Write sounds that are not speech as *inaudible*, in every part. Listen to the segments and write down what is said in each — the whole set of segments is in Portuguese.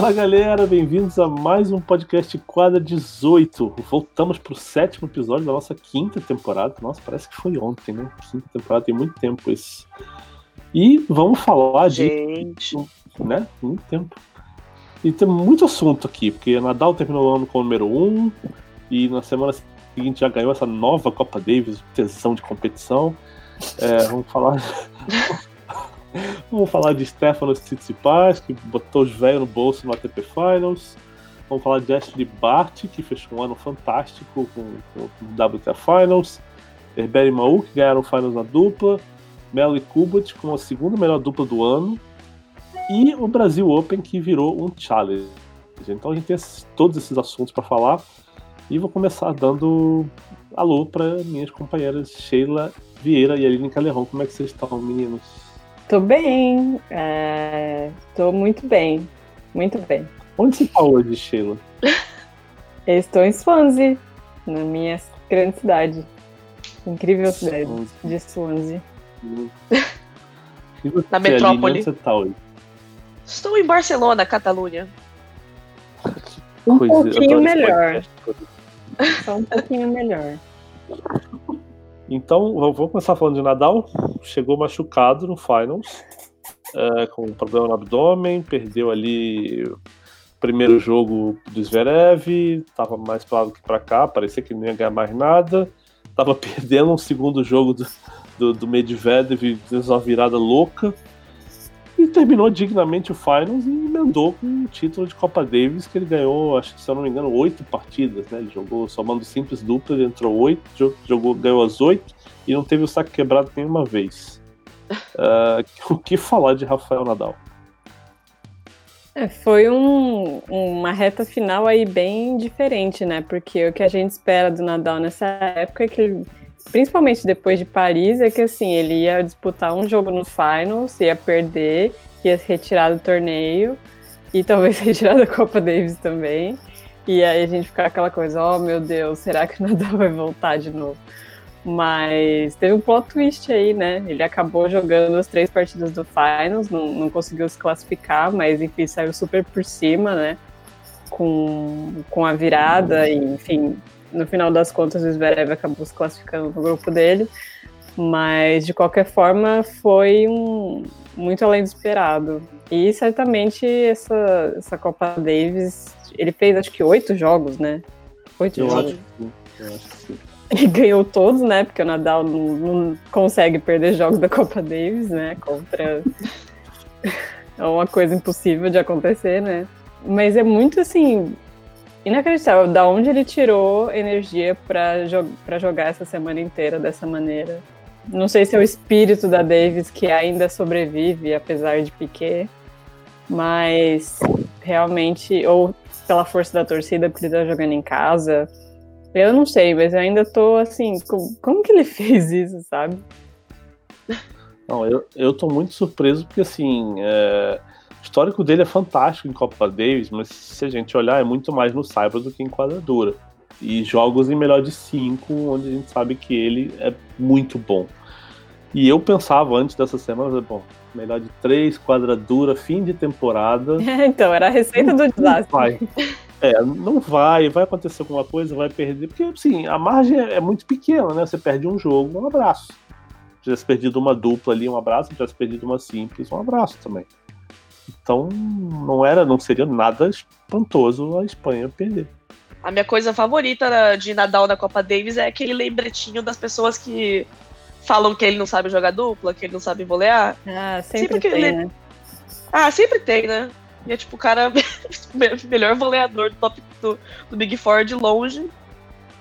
Fala galera, bem-vindos a mais um podcast Quadra 18. Voltamos para o sétimo episódio da nossa quinta temporada. Nossa, parece que foi ontem, né? Quinta temporada, tem muito tempo esse. E vamos falar Gente. de. né? Muito tempo. E tem muito assunto aqui, porque Nadal terminou o ano com o número 1 um, e na semana seguinte já ganhou essa nova Copa Davis, tesão de competição. É, vamos falar. *laughs* Vamos falar de Stefanos Tsitsipas, que botou os velhos no bolso no ATP Finals. Vamos falar de Ashley Bart, que fechou um ano fantástico com, o WTA Finals. Herbert e Maú, que ganharam Finals na dupla. Melo e Kubat, com a segunda melhor dupla do ano. E o Brasil Open, que virou um challenge. Então a gente tem todos esses assuntos para falar. E vou começar dando alô para minhas companheiras Sheila Vieira e Aline Calerron. Como é que vocês estão, meninos? Tô bem, é... tô muito bem, muito bem. Onde você tá hoje, Sheila? Eu estou em Swansea, na minha grande cidade. Incrível cidade de Swansea. Você, Na metrópole. Onde você tá hoje? Estou em Barcelona, Catalunha. Um pouquinho melhor. Só um pouquinho melhor. Então, vou começar falando de Nadal. Chegou machucado no Finals, é, com um problema no abdômen, perdeu ali o primeiro jogo do Zverev, estava mais para lá do que para cá, parecia que não ia ganhar mais nada. Estava *laughs* perdendo um segundo jogo do, do, do Medvedev, fez uma virada louca. E terminou dignamente o Finals e emendou com o título de Copa Davis, que ele ganhou, acho que se eu não me engano, oito partidas, né? Ele jogou somando simples dupla, ele entrou oito, jo- jogou, ganhou as oito e não teve o saque quebrado nenhuma vez. *laughs* Ah, o que falar de Rafael Nadal? É, foi um- uma reta final aí bem diferente, né? Porque o que a gente espera do Nadal nessa época é que ele, principalmente depois de Paris, é que assim, ele ia disputar um jogo no Finals, ia perder, ia se retirar do torneio e talvez *laughs* retirar da Copa Davis também. E aí a gente ficar aquela coisa, oh meu Deus, será que o Nadal vai voltar de novo? Mas teve um plot twist aí, né? Ele acabou jogando as três partidas do Finals, não, não conseguiu se classificar, mas enfim, saiu super por cima, né? Com, com a virada, e, enfim, no final das contas o Zverev acabou se classificando no grupo dele. Mas de qualquer forma foi um muito além do esperado. E certamente essa, essa Copa Davis, ele fez acho que oito jogos, né? Oito Eu jogos. acho acho. Ele ganhou todos, né? Porque o Nadal não, não consegue perder jogos da Copa Davis, né? Contra. *laughs* é uma coisa impossível de acontecer, né? Mas é muito assim. Inacreditável da onde ele tirou energia para jo jogar essa semana inteira dessa maneira. Não sei se é o espírito da Davis que ainda sobrevive, apesar de Piquet, mas realmente, ou pela força da torcida, porque ele tá jogando em casa, eu não sei, mas eu ainda tô assim, com- como que ele *laughs* fez isso, sabe? Não, eu, eu tô muito surpreso porque, assim, é, o histórico dele é fantástico em Copa Davis, mas se a gente olhar, é muito mais no Cyber do que em quadradura. E jogos em melhor de cinco, onde a gente sabe que ele é muito bom. E eu pensava antes dessa semana, bom, melhor de três, quadradura, fim de temporada. *laughs* então, era a receita do desastre. Vai. É, não vai, vai acontecer alguma coisa, vai perder. Porque, assim, a margem é é muito pequena, né? Você perde um jogo, um abraço. Se tivesse perdido uma dupla ali, um abraço. Se tivesse perdido uma simples, um abraço também. Então, não era, não seria nada espantoso a Espanha perder. A minha coisa favorita de Nadal na Copa Davis é aquele lembretinho das pessoas que falam que ele não sabe jogar dupla, que ele não sabe volear. Ah, sempre Sempre que tem, ele- né? Ah, sempre tem, né? E é tipo o cara *laughs* me- melhor voleador do top do, do Big Four de longe,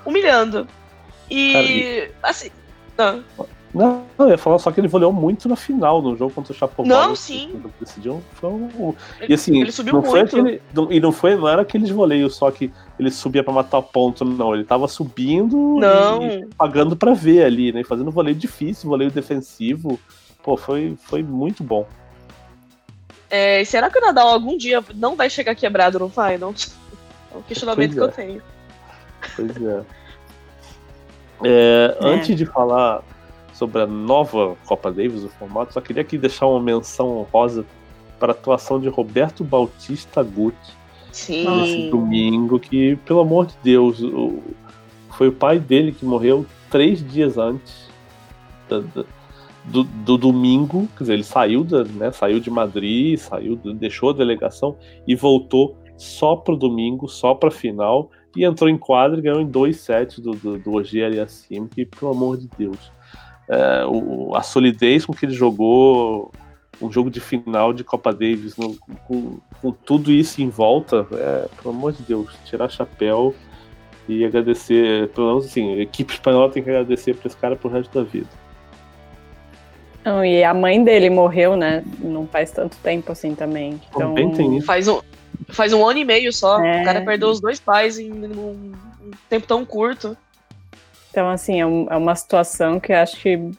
humilhando. E assim. ah, Não, eu ia falar só que ele voleou muito na final, no jogo contra o Chapovalov. Não, sim. Decidiu, foi um... ele, E assim, ele subiu não foi muito. aquele, não- e não foi, não era aqueles voleios só que ele subia pra matar ponto, não. Ele tava subindo Não. e pagando pra ver ali, né? Fazendo voleio difícil, voleio defensivo. Pô, foi, foi muito bom. É, será que o Nadal algum dia não vai chegar quebrado no final? É um questionamento Pois que é. eu tenho. Pois é. É, Antes de falar sobre a nova Copa Davis, o formato, só queria aqui deixar uma menção honrosa para a atuação de Roberto Bautista Guti nesse domingo, que, pelo amor de Deus, o- foi o pai dele que morreu três dias antes da- da- do, do domingo. Quer dizer, ele saiu, da, né, saiu de Madrid, saiu, deixou a delegação e voltou só pro domingo, só pra final. E entrou em quadra e ganhou em dois sets do, do, do Ogier e assim, que, pelo amor de Deus. É, o- a solidez com que ele jogou um jogo de final de Copa Davis no- com, com tudo isso em volta, é, pelo amor de Deus, tirar chapéu e agradecer, pelo menos assim, a equipe espanhola tem que agradecer pra esse cara pro resto da vida. Não, e a mãe dele morreu, né? Não faz tanto tempo assim também. Então, Também tem isso. Faz um, faz um ano e meio só. É. O cara perdeu os dois pais em um tempo tão curto. Então, assim, é, um- é uma situação que acho que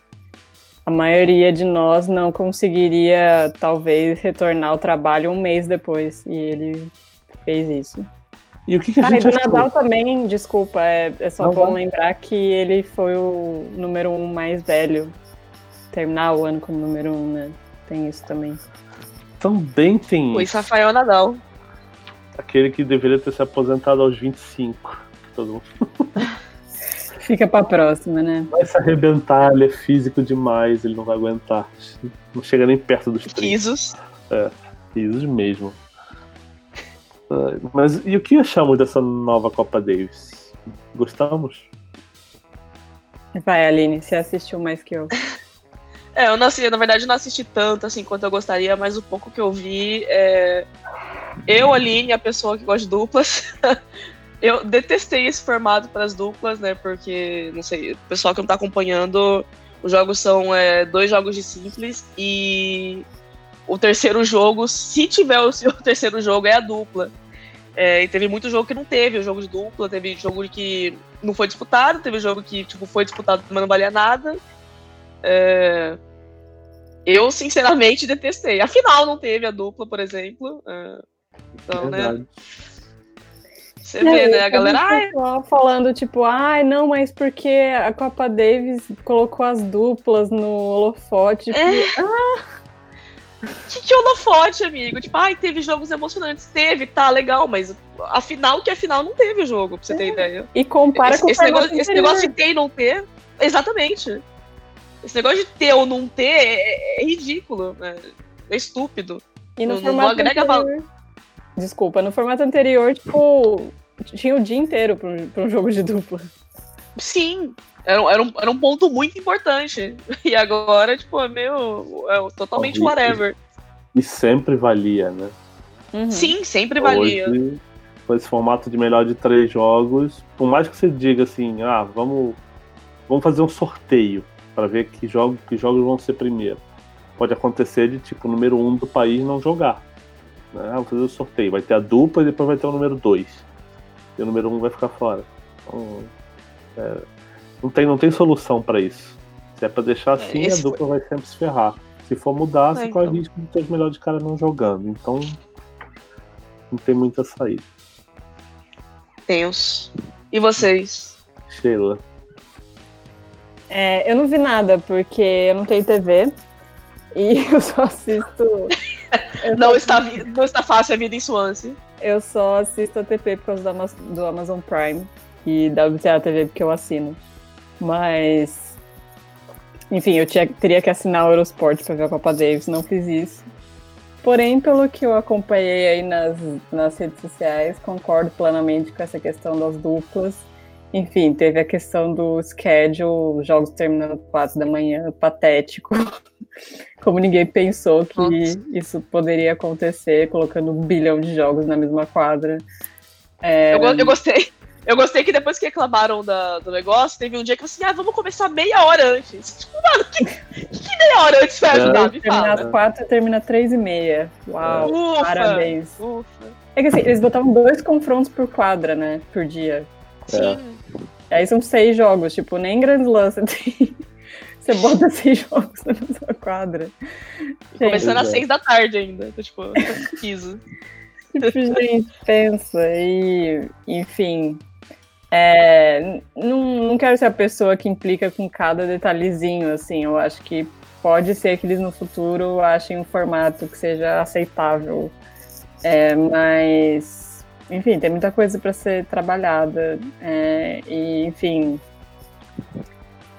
a maioria de nós não conseguiria, talvez, retornar ao trabalho um mês depois. E ele fez isso. E o que, que a Ah, e gente do achou? Nadal também, desculpa, é, é só Não, bom vai. lembrar que ele foi o número um mais velho. Terminar o ano como número um, né? Tem isso também. Também tem Luiz Rafael Nadal. aquele que deveria ter se aposentado aos 25. Todo mundo *laughs* Fica pra próxima, né? vai se arrebentar, ele é físico demais, ele não vai aguentar. Não chega nem perto dos 30. Risos. Risos mesmo. Mas e o que achamos dessa nova Copa Davis? Gostamos? Vai, Aline, você assistiu mais que eu. *laughs* É, eu não assisti, na verdade eu não assisti tanto assim quanto eu gostaria, mas o pouco que eu vi é. Eu, Aline, a pessoa que gosta de duplas, *laughs* eu detestei esse formato para as duplas, né? Porque, não sei, o pessoal que não tá acompanhando, os jogos são é, dois jogos de simples e o terceiro jogo, se tiver o seu *laughs* terceiro jogo, é a dupla. É, e teve muito jogo que não teve o jogo de dupla, teve jogo que não foi disputado, teve jogo que tipo, foi disputado, mas não valia nada. É, eu, sinceramente, detestei. Afinal, não teve a dupla, por exemplo. É, então, né? Você vê, né? A galera. Vi Ai, falando, tipo, ai, não, mas porque a Copa Davis colocou as duplas no holofote. Tipo, É. que, que holofote, amigo? Tipo, ai, teve jogos emocionantes. Teve, tá, legal, mas afinal que afinal não teve jogo, pra você ter ideia. E compara Esse, com o esse negócio, formato esse negócio de ter e não ter. Exatamente. Esse negócio de ter ou não ter é, é ridículo. É, é estúpido. E no não- não formato agrega anterior... Desculpa, no formato anterior, tipo, tinha o dia inteiro pra um, pra um jogo de dupla. Sim. Era, um- era, um, era um ponto muito importante. E agora, tipo, é meio. É totalmente whatever. E sempre valia, né? Uhum. Sim, sempre valia. Hoje, com esse formato de melhor de três jogos, por mais que você diga assim, ah, vamos, vamos fazer um sorteio para ver que, jogo, que jogos vão ser primeiro. Pode acontecer de tipo o número um do país não jogar. Né? Vamos fazer o sorteio. Vai ter a dupla e depois vai ter o número dois. E o número um vai ficar fora. Então, é, não, tem, não tem solução para isso. Se é para deixar assim, a dupla vai sempre se ferrar. Se for mudar, É, você corre então. risco de ter os melhores caras não jogando. Então, não tem muita saída. Tenso. E vocês? Sheila. É, eu não vi nada, porque eu não tenho TV. E *laughs* eu só assisto. *laughs* Não está, não está fácil a vida em Swansea. Eu só assisto a TP por causa do Amaz- do Amazon Prime e da WTA TV porque eu assino. Mas. Enfim, eu tinha- teria que assinar o Eurosport pra ver a Copa Davis, não fiz isso. Porém, pelo que eu acompanhei aí nas, nas redes sociais, concordo plenamente com essa questão das duplas. Enfim, teve a questão do schedule, jogos terminando 4 da manhã, patético. *laughs* Como ninguém pensou que Nossa. isso poderia acontecer, colocando um bilhão de jogos na mesma quadra. É, Eu, eu gostei. Eu gostei que depois que reclamaram da- do negócio, teve um dia que eu assim, ah, vamos começar meia hora antes. *laughs* Tipo, mano, que, que meia hora antes vai É. ajudar? Me terminar fala. às 4 e termina às 3 e meia. Uau, Ufa. parabéns. Ufa. É que assim, eles botavam dois confrontos por quadra, né? Por dia. Sim. Aí são seis jogos, tipo, nem Grand Slam você tem. Você bota seis jogos na mesma quadra. E Começando às Exato. seis da tarde ainda. Então, tipo, piso. *laughs* Tipo, gente, pensa. E, enfim. é, não, não quero ser a pessoa que implica com cada detalhezinho, assim. Eu acho que pode ser que eles no futuro achem um formato que seja aceitável. É, mas, enfim, tem muita coisa para ser trabalhada. É, e, enfim,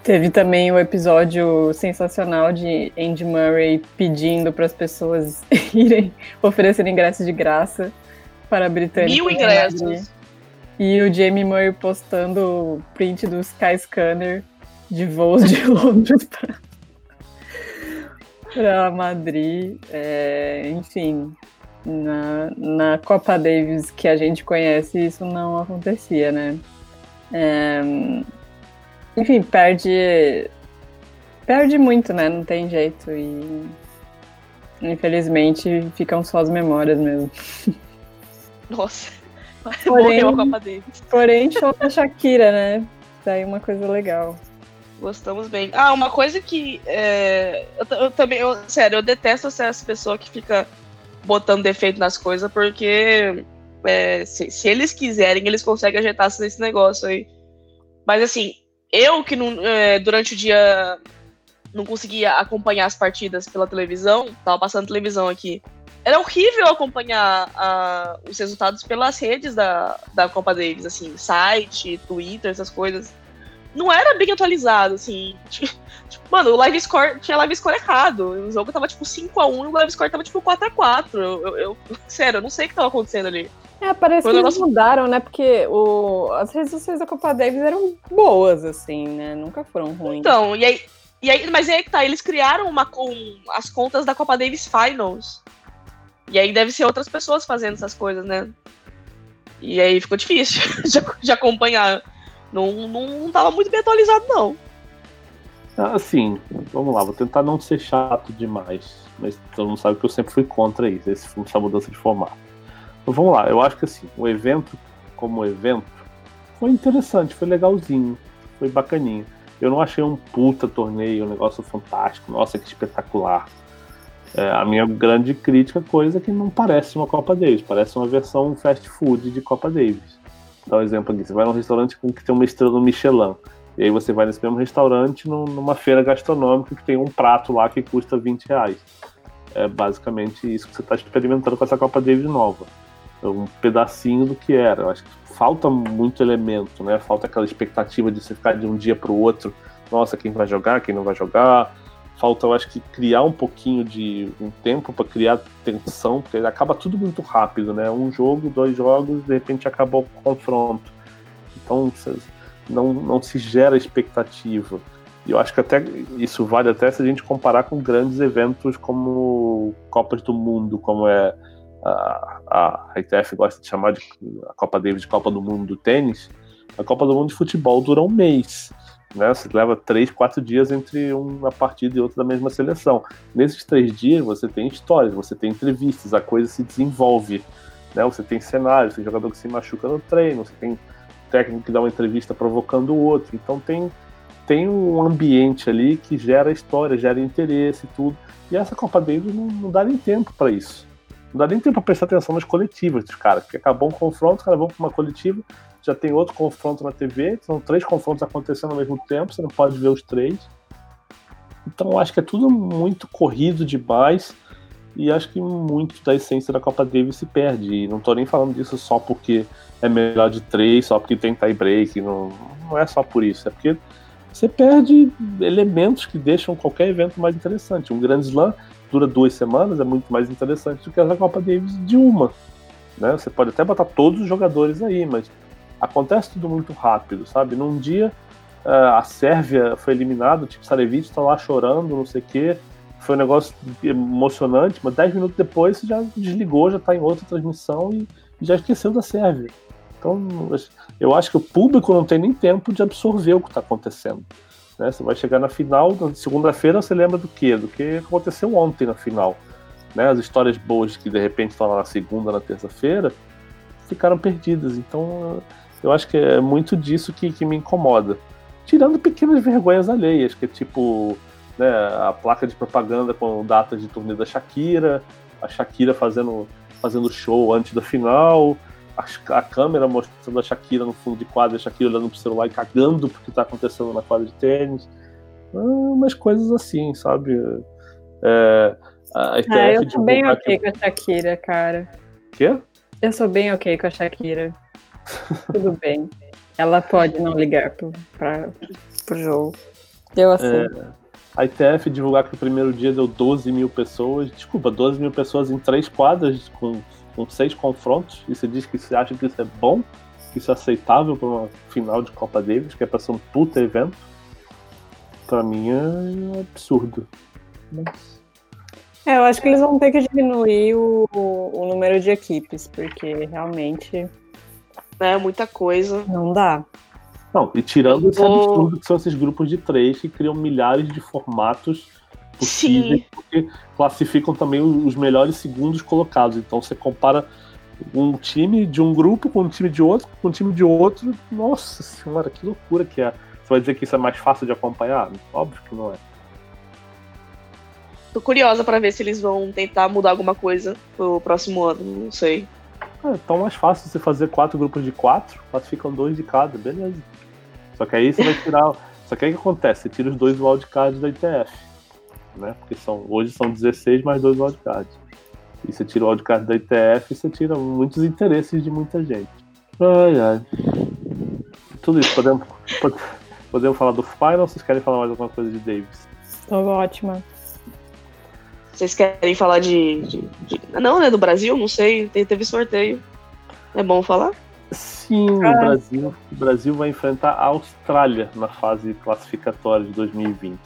Teve também o episódio sensacional de Andy Murray pedindo para as pessoas *laughs* irem oferecer ingressos de graça para a Britânia. Mil ingressos. E o Jamie Murray postando print do Skyscanner de voos de *laughs* Londres para Madrid. É, enfim, na, na Copa Davis que a gente conhece, isso não acontecia, né? É, enfim, perde. Perde muito, né? Não tem jeito. E. Infelizmente ficam só as memórias mesmo. Nossa. *laughs* Porém, Morreu a Copa Davis. Porém, show da Shakira, né? Daí uma coisa legal. Gostamos bem. Ah, uma coisa que. É, eu, eu, também. Eu, sério, eu detesto essa pessoa que fica botando defeito nas coisas, porque é, se, se, eles quiserem, eles conseguem ajeitar esse negócio aí. Mas assim, eu que não, é, durante o dia não conseguia acompanhar as partidas pela televisão, tava passando televisão aqui. Era horrível acompanhar a, os resultados pelas redes da, da Copa Davis, assim, site, Twitter, essas coisas. Não era bem atualizado, assim. Tipo, mano, o live score tinha live score errado. O jogo tava tipo 5x1 e o live score tava tipo 4x4. Eu, eu, eu, *laughs* sério, eu não sei o que tava acontecendo ali. É, parece Foi que eles mudaram, né? Porque o, as sociais da Copa Davis eram boas, assim, né? Nunca foram ruins. Então, e aí. E aí mas aí é que tá, eles criaram uma, um, as contas da Copa Davis Finals. E aí deve ser outras pessoas fazendo essas coisas, né? E aí ficou difícil *laughs* de, de acompanhar. Não, não, tava muito bem atualizado, não. Assim, vamos lá, vou tentar não ser chato demais. Mas todo mundo sabe que eu sempre fui contra isso, essa mudança de formato. Então, vamos lá, eu acho que assim, o evento, como evento, foi interessante, foi legalzinho, foi bacaninho. Eu não achei um puta torneio, um negócio fantástico, nossa, que espetacular. É, a minha grande crítica coisa é que não parece uma Copa Davis, parece uma versão fast food de Copa Davis. Dá um exemplo aqui, você vai num restaurante com que tem uma estrela Michelin, e aí você vai nesse mesmo restaurante numa feira gastronômica que tem um prato lá que custa 20 reais. É basicamente isso que você está experimentando com essa Copa Davis nova um pedacinho do que era. Eu acho que falta muito elemento, né? Falta aquela expectativa de você ficar de um dia para o outro. Nossa, quem vai jogar, quem não vai jogar. Falta, eu acho que criar um pouquinho de um tempo para criar tensão, porque acaba tudo muito rápido, né? Um jogo, dois jogos, de repente acabou o confronto. Então não, não se gera expectativa. E eu acho que até isso vale até se a gente comparar com grandes eventos como Copas do Mundo, como é a, a ITF gosta de chamar de a Copa Davis Copa do Mundo do tênis, a Copa do Mundo de futebol dura um mês. Né? Você leva três, quatro dias entre uma partida e outra da mesma seleção. Nesses três dias você tem histórias, você tem entrevistas, a coisa se desenvolve. Né? Você tem cenários, tem jogador que se machuca no treino, você tem técnico que dá uma entrevista provocando o outro. Então tem, tem um ambiente ali que gera história, gera interesse e tudo. E essa Copa Davis não, não dá nem tempo para isso. Não dá nem tempo pra prestar atenção nas coletivas dos caras, porque acabou um confronto, os caras vão pra uma coletiva, já tem outro confronto na TV, são três confrontos acontecendo ao mesmo tempo, você não pode ver os três. Então acho que é tudo muito corrido demais e acho que muito da essência da Copa Davis se perde. E não tô nem falando disso só porque é melhor de três, só porque tem tie break, não, não é só por isso, é porque você perde elementos que deixam qualquer evento mais interessante. Um grande slam dura duas semanas é muito mais interessante do que essa Copa Davis de uma. Né? Você pode até botar todos os jogadores aí, mas acontece tudo muito rápido, sabe? Num dia uh, a Sérvia foi eliminada, tipo, Sarevich está lá chorando, não sei o quê. Foi um negócio emocionante, mas dez minutos depois você já desligou, já está em outra transmissão e, já esqueceu da Sérvia. Então, eu acho que o público não tem nem tempo de absorver o que está acontecendo. Né? Você vai chegar na final, segunda-feira você lembra do quê? Do que aconteceu ontem na final. Né? As histórias boas que de repente estão lá na segunda, na terça-feira, ficaram perdidas. Então eu acho que é muito disso que, que me incomoda. Tirando pequenas vergonhas alheias, que é tipo né, a placa de propaganda com datas de turnê da Shakira, a Shakira fazendo, fazendo show antes da final, a, a, câmera mostrando a Shakira no fundo de quadra, a Shakira olhando pro celular e cagando porque tá acontecendo na quadra de tênis. Ah, umas coisas assim, sabe? É, a ah, eu tô bem ok que... com a Shakira, cara. Quê? Eu sou bem ok com a Shakira. Tudo bem. Ela pode não ligar pro, pra, pro jogo. Eu aceito. É, a ITF divulgar que o primeiro dia deu 12 mil pessoas. Desculpa, 12 mil pessoas em três quadras com, com seis confrontos. E você diz que você acha que isso é bom? Que isso é aceitável para uma final de Copa Davis, que é pra ser um puta evento? Pra mim é absurdo. Mas... É, eu acho que eles vão ter que diminuir o, o número de equipes, porque realmente. É muita coisa. Não dá. Não, e tirando esse absurdo que são esses grupos de três que criam milhares de formatos possíveis, Sim. porque classificam também os melhores segundos colocados. Então você compara um time de um grupo com um time de outro, com um time de outro. Nossa senhora, que loucura que é. Você vai dizer que isso é mais fácil de acompanhar? Óbvio que não é. Tô curiosa para ver se eles vão tentar mudar alguma coisa pro próximo ano, não sei. É tão mais fácil você fazer quatro grupos de quatro, classificam dois de cada, beleza. Só que aí você vai tirar. *laughs* Só que aí o que acontece? Você tira os dois wildcards da ITF. Né? Porque são, hoje são 16 mais dois wildcards. E você tira o wildcard da ITF você tira muitos interesses de muita gente. Ai, ai. Tudo isso, podemos, *laughs* podemos falar do Final ou vocês querem falar mais alguma coisa de Davis? Tô ótima. Vocês querem falar de, de, de, Não, né? Do Brasil? Não sei. Teve sorteio. É bom falar? Sim, o Brasil, o Brasil vai enfrentar a Austrália na fase classificatória de 2020.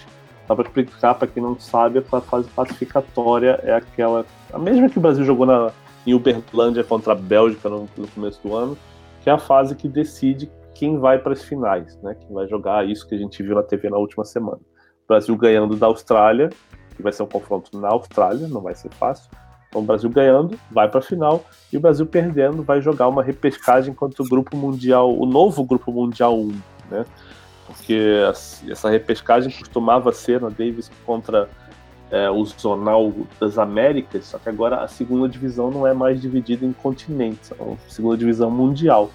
Só para explicar para quem não sabe, a fase classificatória é aquela. A mesma que o Brasil jogou na, em Uberlândia contra a Bélgica no, no começo do ano, que é a fase que decide quem vai para as finais, né? Quem vai jogar isso que a gente viu na TV na última semana. O Brasil ganhando da Austrália que vai ser um confronto na Austrália, não vai ser fácil. Então, o Brasil ganhando, vai para a final, e o Brasil perdendo, vai jogar uma repescagem contra o grupo mundial, o novo grupo mundial 1, né? Porque essa repescagem costumava ser na Davis contra é, o Zonal das Américas, só que agora a segunda divisão não é mais dividida em continentes, é uma segunda divisão mundial.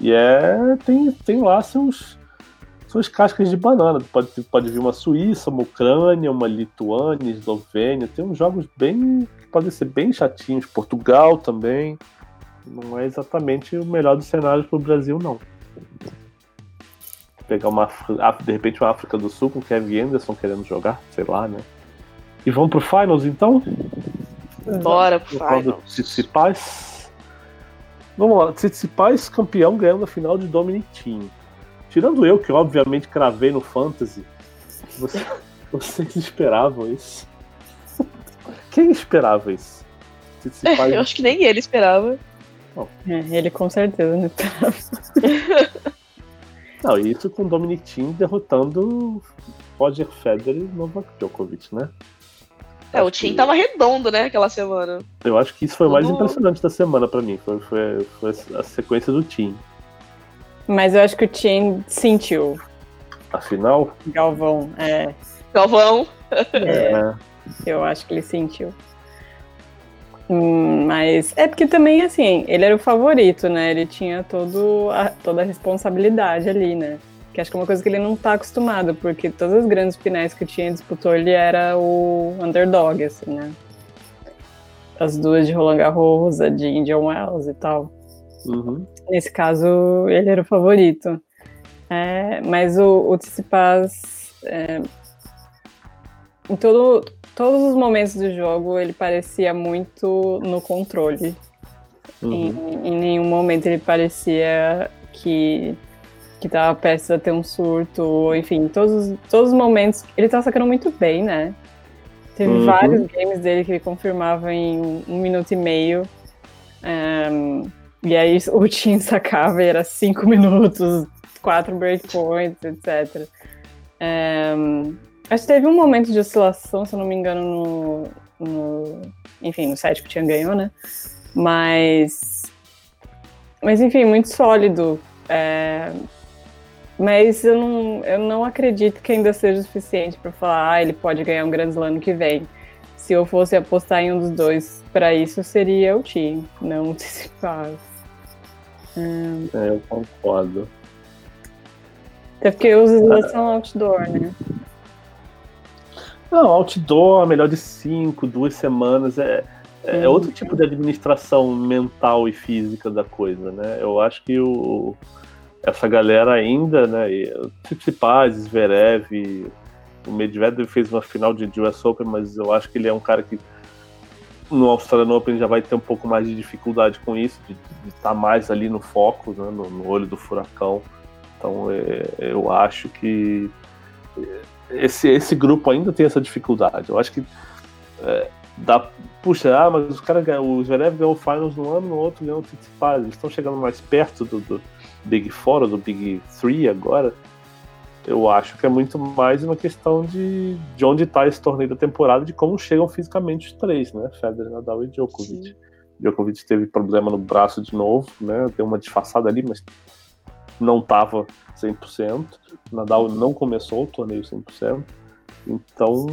E é tem, tem lá seus, são as cascas de banana. Pode, pode vir uma Suíça, uma Ucrânia, uma Lituânia, Eslovênia. Tem uns jogos bem. que podem ser bem chatinhos. Portugal também. Não é exatamente o melhor dos cenários para o Brasil, não. Pegar uma de repente uma África do Sul com Kevin Anderson querendo jogar, sei lá, né? E vamos pro Finals então? Bora pro Finals. Tsitsipas. Vamos lá, Tsitsipas campeão ganhando a final de Dominic Thiem. Tirando eu, que obviamente cravei no Fantasy, você, *laughs* vocês esperavam isso? Quem esperava isso? É, eu acho que nem ele esperava. É, ele com certeza não esperava. *laughs* não, isso com Dominic Thiem derrotando Roger Federer e Novak Djokovic, né? É, acho o Tim que... tava redondo, né, aquela semana. Eu acho que isso foi o mais impressionante da semana para mim. Foi, foi, foi, a sequência do Tim. Mas eu acho que o Tien sentiu. Afinal? Galvão, é. Galvão? É, é. Eu acho que ele sentiu. Hum, mas é porque também, assim, ele era o favorito, né? Ele tinha todo a, toda a responsabilidade ali, né? Que acho que é uma coisa que ele não tá acostumado, porque todas as grandes finais que o Tien disputou, ele era o underdog, assim, né? As duas de Roland Garros, a de Indian Wells e tal. Uhum. Nesse caso, ele era o favorito. É, mas o, o Tsitsipas, é, em todo, todos os momentos do jogo, ele parecia muito no controle. Uhum. Em, em, nenhum momento ele parecia que que tava prestes a ter um surto, enfim, todos, todos os momentos. Ele tava sacando muito bem, né? Teve uhum. vários games dele que ele confirmava em um, um minuto e meio. Um, e aí o Team sacava e era cinco *laughs* minutos, quatro breakpoints, etc. É, acho que teve um momento de oscilação, se eu não me engano, no, no enfim, no site que Tian ganhou, né? Mas, mas enfim, muito sólido. É, mas eu não, eu não acredito que ainda seja suficiente para falar, ah, ele pode ganhar um Grand Slam ano que vem. Se eu fosse apostar em um dos dois para isso, seria o Team, não o Tsitsipas. Hum. É, eu concordo. Até porque os slots são outdoor, né? Não, outdoor, melhor de cinco, duas semanas. É, é outro tipo de administração mental e física da coisa, né? Eu acho que o, essa galera ainda, né? Tsitsipas, Zverev, o Medvedev fez uma final de US Open, mas eu acho que ele é um cara que no Australian Open já vai ter um pouco mais de dificuldade com isso, de estar tá mais ali no foco, né, no, no, olho do furacão. Então é, eu acho que esse, esse grupo ainda tem essa dificuldade. Eu acho que é, dá, puxa, ah, mas os caras o Zverev ganhou o Finals no ano, no outro ganhou o Tsitsipas. Eles estão chegando mais perto do, do Big Four, do Big Three agora. Eu acho que é muito mais uma questão de, de onde está esse torneio da temporada, de como chegam fisicamente os três, né? Federer, Nadal e Djokovic. Sim. Djokovic teve problema no braço de novo, né? Deu uma disfarçada ali, mas não estava 100%. Nadal não começou o torneio 100%. Então,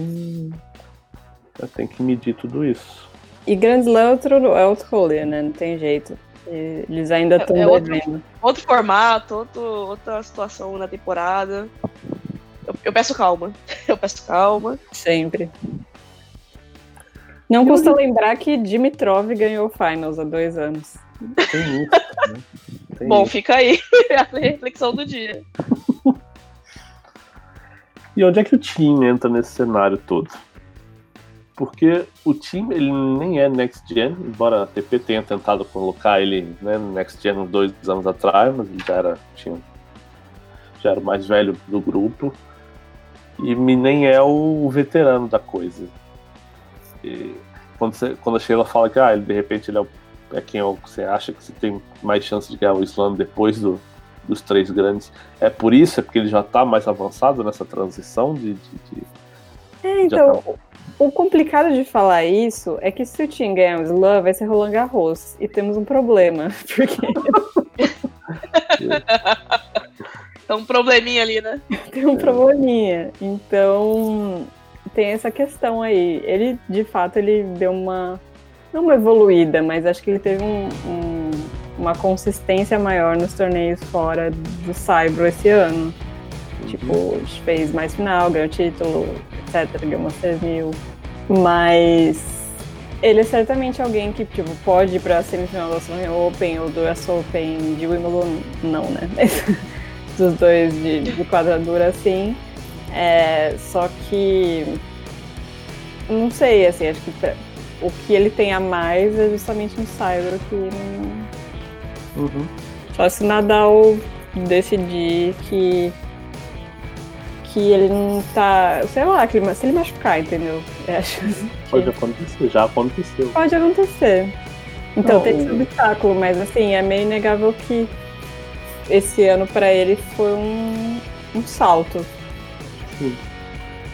tem que medir tudo isso. E Grand Slam é outro, é rolê, né? Não tem jeito. Eles ainda estão é, é outro, outro, formato, outro, outra situação na temporada. Eu, eu, peço calma. *laughs* Eu peço calma. Sempre. Não custa eu... lembrar que Dimitrov ganhou o Finals há dois anos. Tem isso. Né? Tem Bom, isso. fica aí *laughs* a reflexão do dia. E onde é que o time entra nesse cenário todo? Porque o time ele nem é next gen, embora a TP tenha tentado colocar ele né, next gen dois anos atrás, mas ele já era tinha, já era o mais velho do grupo e nem é o veterano da coisa. E quando, você, quando a Sheila fala que ah, ele, de repente ele é, é quem você acha que você tem mais chance de ganhar o Slam depois do, dos três grandes, é por isso? É porque ele já está mais avançado nessa transição de, de, de é, então, tá... O complicado de falar isso é que se o Tim ganhar o Slam, vai ser Roland Garros. E temos um problema, *laughs* porque... Tem um probleminha ali, né? Tem um probleminha. Então, tem essa questão aí. Ele, de fato, ele deu uma... Não uma evoluída, mas acho que ele teve um, um, uma consistência maior nos torneios fora do Saibro esse ano. Uhum. Tipo, fez mais final, ganhou título, etc. Ganhou umas 3 mil. Mas ele é certamente alguém que tipo, pode ir para a semifinal do Australian Open ou do US Open de Wimbledon, não, né? *laughs* Dos dois de, de quadradura assim. É, só que não sei, assim, acho que pra, o que ele tem a mais é justamente no Cyber que não. Uhum. Só se Nadal decidir que que ele não tá. Sei lá, que ele, se ele machucar, entendeu? acho Pode acontecer, já aconteceu. Pode acontecer. Então não, tem esse obstáculo, mas assim, é meio inegável que esse ano para ele foi um, um salto. Sim.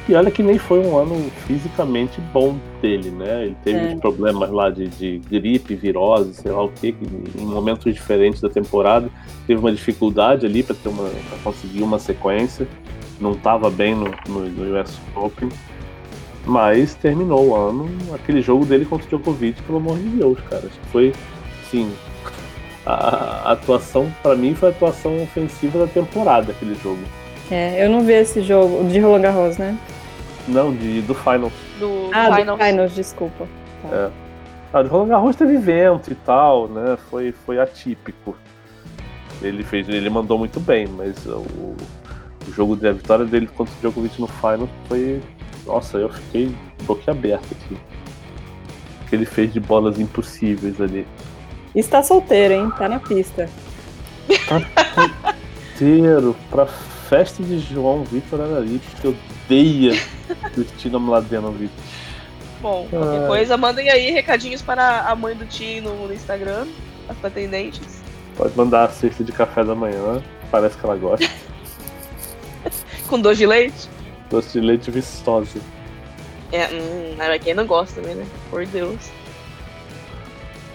E olha que nem foi um ano fisicamente bom dele, né? Ele teve é. problemas lá de, de, gripe, virose, sei lá o que, em momentos diferentes da temporada. Teve uma dificuldade ali para ter uma pra conseguir uma sequência não estava bem no, no, no, US Open, mas terminou o ano aquele jogo dele contra o Djokovic, pelo amor de Deus, cara. Acho que foi, sim, a, a atuação, para mim, foi a atuação ofensiva da temporada, aquele jogo. É, eu não vi esse jogo, de Roland Garros, né? Não, de, do Finals. Do ah, Finals. do Finals, desculpa. Tá. É. Ah, de Roland Garros teve vento e tal, né? Foi, foi atípico. Ele fez, ele mandou muito bem, mas o, o jogo da vitória dele contra o Djokovic no final foi. Nossa, eu fiquei boquiaberto aqui. O que ele fez de bolas impossíveis ali. Está solteiro, hein? Tá na pista. Tá solteiro *laughs* pra festa de João Vitor Araripe, que odeia Cristina Mladenovic. Bom, qualquer ah. coisa, mandem aí recadinhos para a mãe do Tim no, Instagram, as pretendentes. Pode mandar a cesta de café da manhã, parece que ela gosta. Com doce de leite? Doce de leite vistoso. É, hum, mas quem não gosta também, né? Por Deus.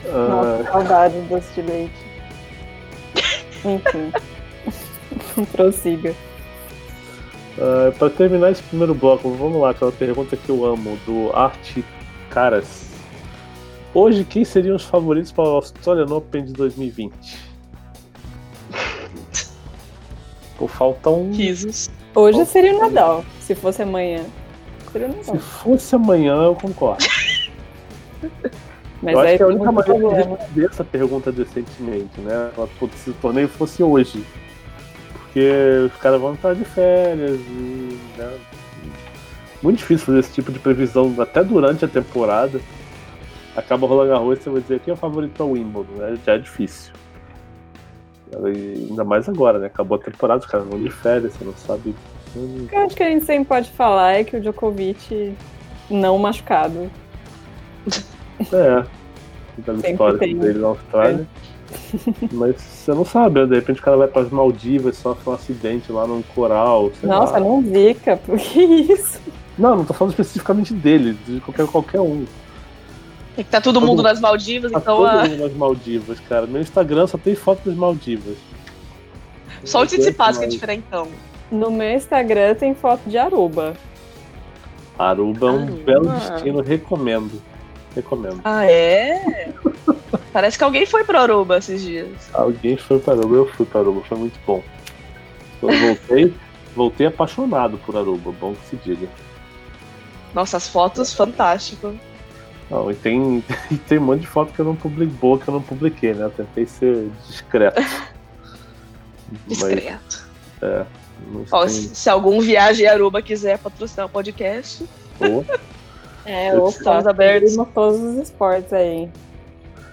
Nossa, uh... saudade do doce de leite. *laughs* Enfim. Prossiga. Uh, para terminar esse primeiro bloco, vamos lá, aquela pergunta que eu amo, do Arte Caras. Hoje, quem seriam os favoritos para o Australian Open de 2020? *laughs* Pô, faltam. Risos. Hoje seria o Nadal, se fosse amanhã. seria Se legal. fosse amanhã, eu concordo. *laughs* Mas eu acho que a tem única maneira de problema. responder essa pergunta decentemente, né? Putz, Se o torneio fosse hoje. Porque os caras vão estar de férias e. né, Muito difícil fazer esse tipo de previsão até durante a temporada. Acaba rolando arroz e você vai dizer quem é o favorito para Wimbledon, né? Já é difícil. E ainda mais agora, né? Acabou a temporada, os caras vão de férias, você não sabe. O que eu acho que a gente sempre pode falar é que o Djokovic não machucado. É. *laughs* Da história tem. dele na Austrália. Mas você não sabe, né? De repente o cara vai para as Maldivas, sofre um acidente lá num coral. Nossa, lá. não zica, *laughs* por que isso? Não, não tô falando especificamente dele, de qualquer, qualquer um. Tem que tá todo Todo mundo nas Maldivas, Tá então todo ah, mundo nas Maldivas, cara. Meu Instagram só tem foto das Maldivas. só o Não Tsitsipas que é diferentão. No meu Instagram tem foto de Aruba. Aruba é um Aruba. belo destino, recomendo. Recomendo. Ah, é? *laughs* Parece que alguém foi pro Aruba esses dias. Alguém foi para Aruba, eu fui para Aruba, foi muito bom. Eu voltei, *laughs* voltei apaixonado por Aruba, bom que se diga. Nossa, as fotos, fantástico. Não, e tem, *laughs* e tem um monte de foto que eu não publiquei, boa que eu não publiquei, né? Eu tentei ser discreto. Mas, *laughs* Discreto. mas Ó, tem- se, se algum viagem Aruba quiser patrocinar o podcast, Pô, *laughs* É, Eu estamos abertos. Em todos os esportes aí.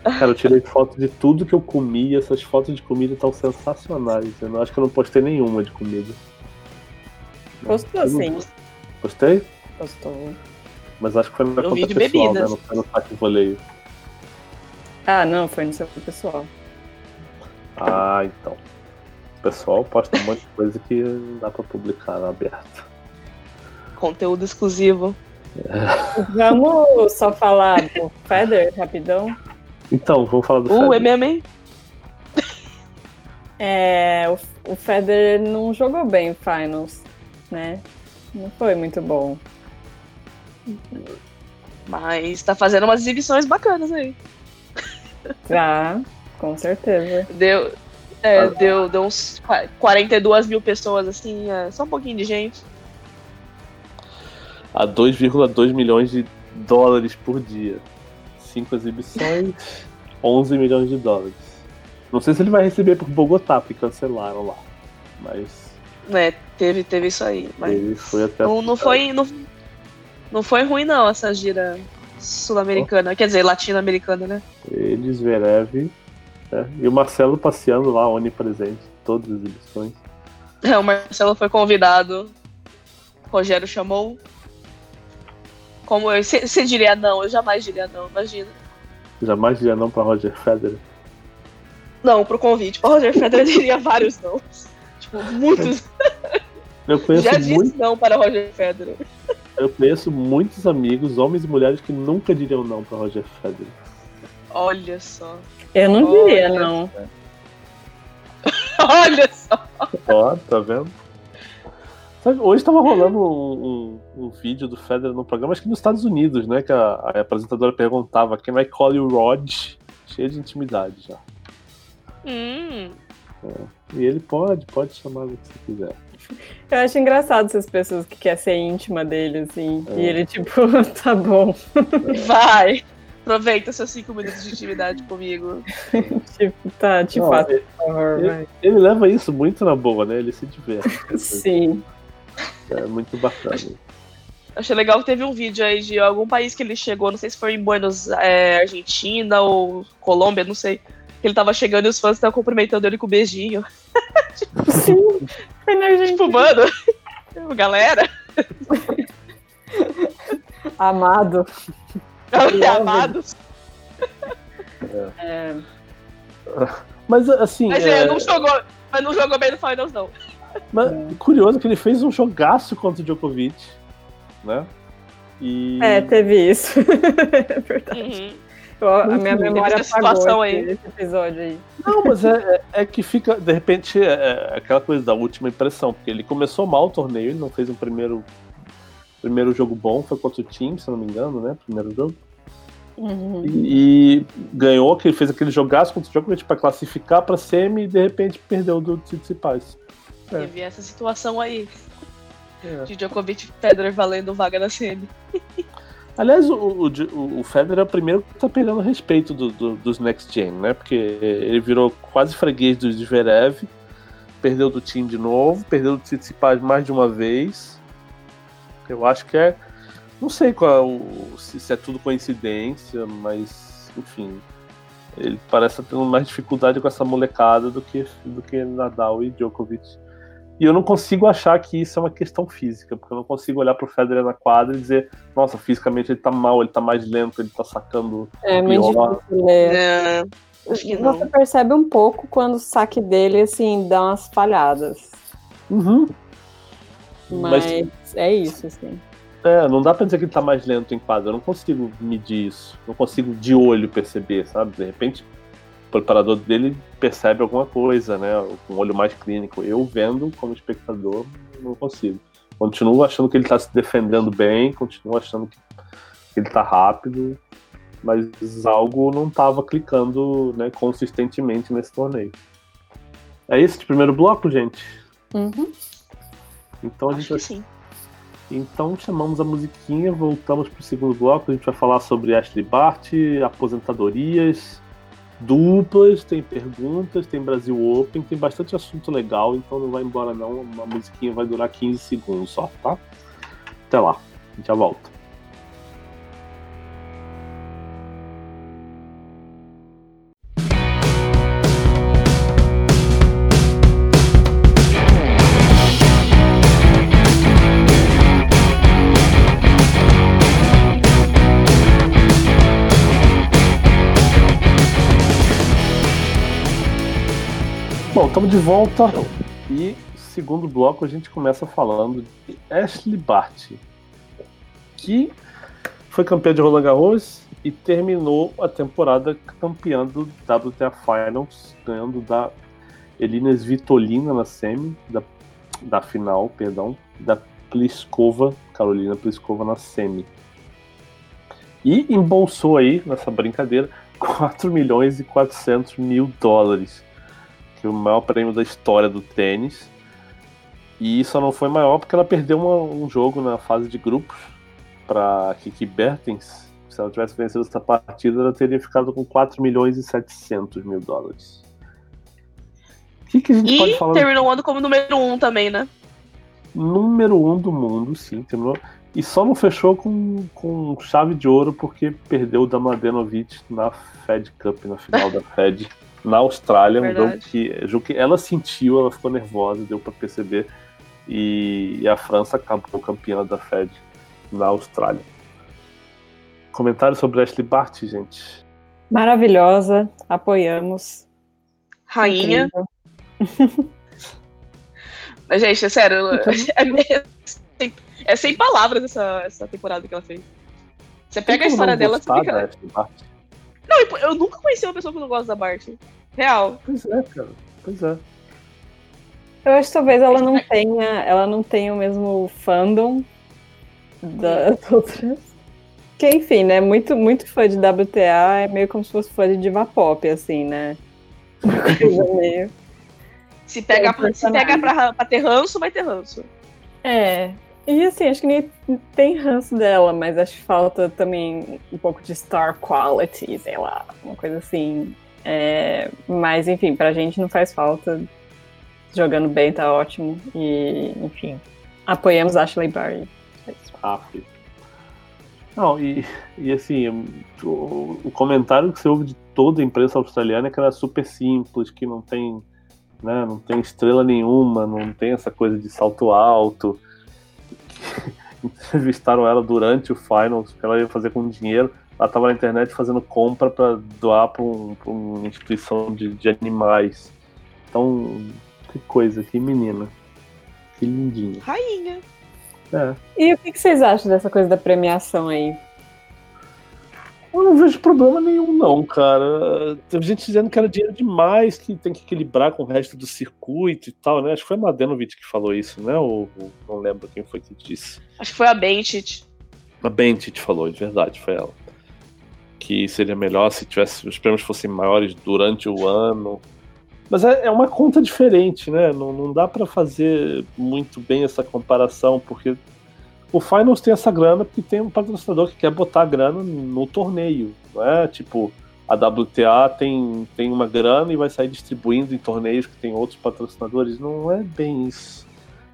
Cara, eu tirei foto de tudo que eu comi e essas fotos de comida estão sensacionais. Eu não acho que eu não postei nenhuma de comida. Gostou sim. Postei? Gostou. Mas acho que foi na Eu conta pessoal, né? Não foi no saque voleio. Ah, não, foi no seu pessoal. Ah, então. O pessoal posta um monte de coisa que não dá pra publicar na aberta. conteúdo exclusivo. Vamos só falar do Federer rapidão. Então, vamos falar do Uh, é Federer. mesmo, hein? *laughs* É, o, o Federer não jogou bem Finals, né? Não foi muito bom. Mas tá fazendo umas exibições bacanas aí. Ah, com certeza. Deu, é, Ah. deu, deu uns qua- 42 mil pessoas, assim, é, só um pouquinho de gente. A 2,2 milhões de dólares por dia. Cinco exibições, *laughs* 11 milhões de dólares. Não sei se ele vai receber por Bogotá, porque cancelaram lá. Mas né? Teve, teve isso aí. Mas ele foi até. não, não foi. Não, não foi ruim, não, essa gira sul-americana. Quer dizer, latino-americana, né? Ele, Zverev. né? E o Marcelo passeando lá, onipresente, todas as exibições. É, o Marcelo foi convidado. O Rogério chamou. Como eu. Você diria não? Eu jamais diria não, imagina. Jamais diria não pra Roger Federer. Não, pro convite. Roger Federer diria vários não. Tipo, muitos. Eu conheço, Já disse muito, não para Roger Federer. Eu conheço muitos amigos, homens e mulheres, que nunca diriam não pra Roger Federer. Olha só. Eu não Olha. diria, não. *laughs* Olha só. Ó, tá vendo? Sabe, hoje tava rolando um, um- um vídeo do Federer no programa, acho que nos Estados Unidos, né? Que a, a apresentadora perguntava quem vai call you Rod, cheio de intimidade já. Hum. E ele pode, pode chamar o que você quiser. Eu acho engraçado essas pessoas que querem ser íntima dele, assim. É. E ele, tipo, *laughs* tá bom. Vai. Aproveita seus cinco minutos de intimidade comigo. Tipo, tá, te Não, ele, vai. ele leva isso muito na boa, né? Ele se diverte. Sim. É muito bacana. Achei legal que teve um vídeo aí de algum país que ele chegou, não sei se foi em Buenos é, Argentina ou Colômbia, não sei. Que ele tava chegando e os fãs estavam cumprimentando ele com um beijinho. Sim. Na Argentina. Tipo, *laughs* mano, *laughs* galera, *laughs* Amado. amados. É, Mas assim, Mas é, é, não jogou, mas não jogou bem no Finals, não. mas curioso que ele fez um jogaço contra o Djokovic, né? E é, teve isso. é verdade. Uhum. Eu- a minha memória essa apagou aí. esse episódio aí. Não, mas é, é- é que fica, de repente, é, é aquela coisa da última impressão, porque ele começou mal o torneio, ele não fez um primeiro, primeiro jogo bom, foi contra o time, se eu não me engano, né? Primeiro jogo. Uhum. E, e ganhou, que ele fez aquele jogaço contra o Djokovic pra classificar pra semi e de repente perdeu do Tsitsipas. É. Teve essa situação aí. É. De Djokovic e Federer valendo vaga na semi. *laughs* Aliás, o, o, o Federer é o primeiro que tá pegando respeito do, do, dos Next Gen, né? Porque ele virou quase freguês do Zverev, perdeu do time de novo, perdeu do Tsitsipas mais de uma vez. Eu acho que é. Não sei qual se, se é tudo coincidência, mas enfim. Ele parece estar tendo mais dificuldade com essa molecada do que, do que Nadal e Djokovic. E eu não consigo achar que isso é uma questão física, porque eu não consigo olhar pro Federer na quadra e dizer, nossa, fisicamente ele tá mal, ele tá mais lento, ele tá sacando. É muito difícil ler. É, Você percebe um pouco quando o saque dele, assim, dá umas falhadas. Uhum. Mas, Mas é isso, assim. É, não dá pra dizer que ele tá mais lento em quadra, eu não consigo medir isso. Não consigo de olho perceber, sabe? De repente o preparador dele percebe alguma coisa, né? Com um olho mais clínico. Eu vendo como espectador, não consigo. Continuo achando que ele está se defendendo bem, continuo achando que ele está rápido, mas algo não estava clicando né, consistentemente nesse torneio. É isso de primeiro bloco, gente? Uhum. Então a gente vai... sim. Então chamamos a musiquinha, voltamos para o segundo bloco. A gente vai falar sobre Ashley Bart, aposentadorias, duplas, tem perguntas, tem Brasil Open, tem bastante assunto legal, então não vai embora não, uma musiquinha vai durar 15 segundos só, tá? Até lá, já volta. Bom, estamos de volta e segundo bloco a gente começa falando de Ashley Bart, que foi campeã de Roland Garros e terminou a temporada campeã do WTA Finals, ganhando da Elina Svitolina na semi, da, da final, perdão, da Pliskova, Carolina Pliskova na semi. E embolsou aí, nessa brincadeira, *laughs* 4 milhões e 400 mil dólares que o maior prêmio da história do tênis. E só não foi maior porque ela perdeu uma, um jogo na fase de grupos para Kiki Bertens. Se ela tivesse vencido essa partida, ela teria ficado com 4 milhões e 700 mil dólares. O que, que a gente e pode falar? terminou o ano como número 1 um também, né? Número 1 um do mundo, sim. Terminou. E só não fechou com, com chave de ouro porque perdeu o Damadenovic na Fed Cup, na final da Fed *laughs* na Austrália, um jogo que, jogo que ela sentiu, ela ficou nervosa, deu para perceber. E, e, a França acabou campeã da Fed na Austrália. Comentário sobre Ashley Bart, gente. Maravilhosa, apoiamos. Rainha. Mas, *laughs* gente, é sério, *laughs* é, é, é, sem palavras essa, essa temporada que ela fez. Você pega a história dela, você fica. Não, eu nunca conheci uma pessoa que não gosta da Bart. Real. Pois é, cara. Pois é. Eu acho que talvez ela não tenha, ela não tenha o mesmo fandom das *laughs* outras. Que enfim, né? Muito, muito fã de WTA é meio como se fosse fã de diva pop, assim, né? *laughs* Uma coisa *laughs* meio. Se pega, é se pega pra, pra ter ranço, vai ter ranço. É, e assim, acho que nem tem ranço dela, mas acho que falta também um pouco de star quality, sei lá, uma coisa assim. É, mas enfim, pra gente não faz falta. Jogando bem tá ótimo. E, enfim, apoiamos Ashley Barry. É ah, não, e, e assim, o, o, comentário que você ouve de toda a imprensa australiana é que ela é super simples, que não tem, né, não tem estrela nenhuma, não tem essa coisa de salto alto *laughs* entrevistaram ela durante o finals, que ela ia fazer com dinheiro. Ela estava na internet fazendo compra para doar para um, uma instituição de, de, animais. Então, que coisa, que menina. Que lindinha. Rainha. É. E o que, que vocês acham dessa coisa da premiação aí? Eu não vejo problema nenhum, não, cara. Teve gente dizendo que era dinheiro demais, que tem que equilibrar com o resto do circuito e tal, né? Acho que foi a Madenovic que falou isso, né? Ou, ou não lembro quem foi que disse. Acho que foi a Bentit. A Bentit falou, de verdade, foi ela. Que seria melhor se tivesse os prêmios fossem maiores durante o ano. Mas é, é uma conta diferente, né? Não, não dá para fazer muito bem essa comparação, porque o Finals tem essa grana porque tem um patrocinador que quer botar grana no torneio, não é? Tipo, a WTA tem, tem uma grana e vai sair distribuindo em torneios que tem outros patrocinadores. Não é bem isso.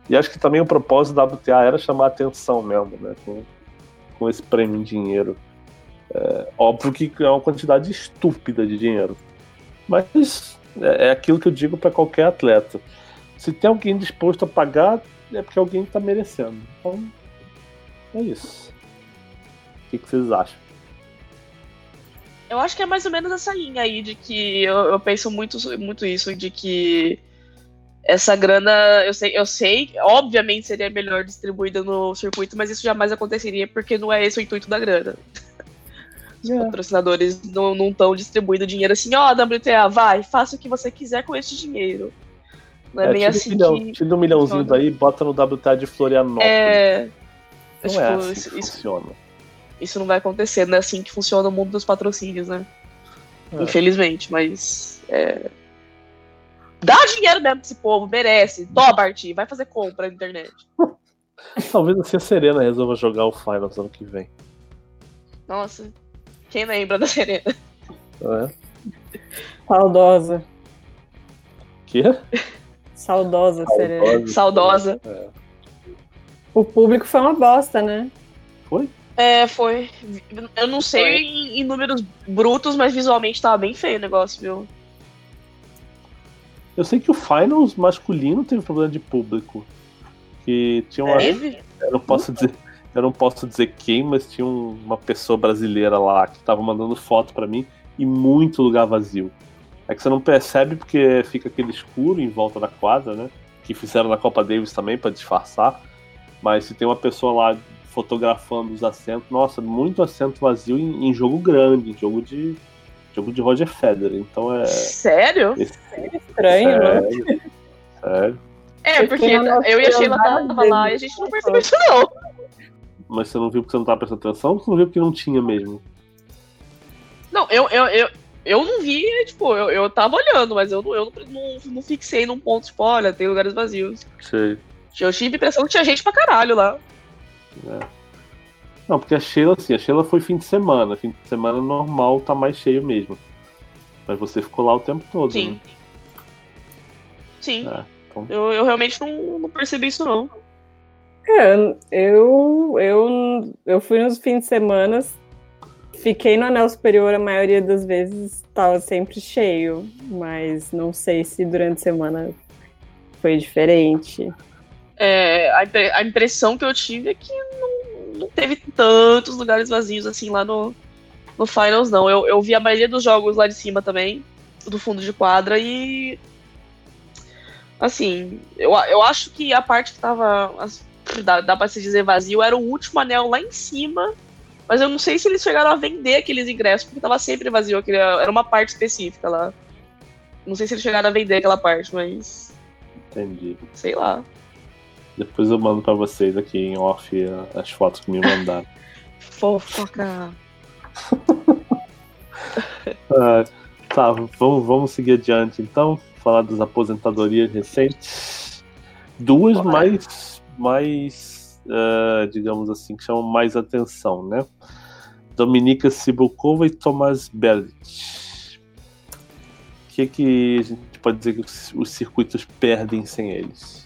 E acho que também o propósito da WTA era chamar atenção mesmo, né? Com, com esse prêmio em dinheiro. É, óbvio que é uma quantidade estúpida de dinheiro. Mas é, é aquilo que eu digo para qualquer atleta. Se tem alguém disposto a pagar, é porque alguém está merecendo. Então, é isso. O que, que vocês acham? Eu acho que é mais ou menos essa linha aí de que eu, eu, penso muito, muito isso, de que essa grana, eu sei, eu sei, obviamente seria melhor distribuída no circuito, mas isso jamais aconteceria porque não é esse o intuito da grana. *laughs* Os. É. patrocinadores não estão distribuindo dinheiro assim, ó, oh, WTA, vai, faça o que você quiser com esse dinheiro. Não é, é bem assim. Um milhão, que... Tira um milhãozinho daí, bota no WTA de Florianópolis. É. Não tipo, é assim isso, funciona. Isso não vai acontecer, não é assim que funciona o mundo dos patrocínios, né? É. Infelizmente, mas. É... Dá dinheiro mesmo pra esse povo, merece. Barty, vai fazer compra na internet. *laughs* Talvez assim a Serena resolva jogar o Finals ano que vem. Nossa, quem lembra da Serena? É. Saudosa. Quê? Saudosa, Serena. Saudosa. É. O público foi uma bosta, né? Foi? É, foi. Eu não sei em, em, números brutos, mas visualmente tava bem feio o negócio, viu? Eu sei que o Finals masculino teve problema de público. Que tinha uma. Teve? Eu não posso dizer. Eu não posso dizer quem, mas tinha uma pessoa brasileira lá que tava mandando foto para mim e muito lugar vazio. É que você não percebe porque fica aquele escuro em volta da quadra, né? Que fizeram na Copa Davis também para disfarçar. Mas se tem uma pessoa lá fotografando os assentos, nossa, muito assento vazio em, em jogo grande, em jogo de jogo de Roger Federer. Então é. Sério? Esse... É estranho, sério, né? Sério. É, porque eu e a Sheila tava lá e a gente não percebeu isso, não. Mas você não viu porque você não tava prestando atenção ou você não viu porque não tinha mesmo? Não, eu, eu, eu, eu não vi, tipo, eu, eu tava olhando, mas eu, eu não, não, não fixei num ponto, tipo, olha, tem lugares vazios. Sei. Eu tive a impressão que tinha gente pra caralho lá. É. Não, porque a Sheila, assim, a Sheila foi fim de semana. Fim de semana normal tá mais cheio mesmo. Mas você ficou lá o tempo todo. Sim. Né? Sim. É, então... eu, eu realmente não, não percebi isso, não. É, eu, eu, eu fui nos fins de semana, fiquei no anel superior a maioria das vezes, estava sempre cheio, mas não sei se durante a semana foi diferente. É, a, a, impressão que eu tive é que não, não, teve tantos lugares vazios assim lá no, no Finals, não. Eu, eu vi a maioria dos jogos lá de cima também, do fundo de quadra, e. Assim, eu, eu acho que a parte que tava. Dá, dá pra se dizer vazio, era o último anel lá em cima. Mas eu não sei se eles chegaram a vender aqueles ingressos, porque tava sempre vazio. Aquele, era uma parte específica lá. Não sei se eles chegaram a vender aquela parte, mas. Entendi. Sei lá. Depois eu mando pra vocês aqui em off as fotos que me mandaram. *laughs* Fofoca. *laughs* ah, tá, vamos, vamos seguir adiante então. Falar das aposentadorias recentes. Duas Bora. mais, mais uh, digamos assim, que chamam mais atenção, né? Dominika Sibukova e Thomas Berdych. O que, que a gente pode dizer que os circuitos perdem sem eles?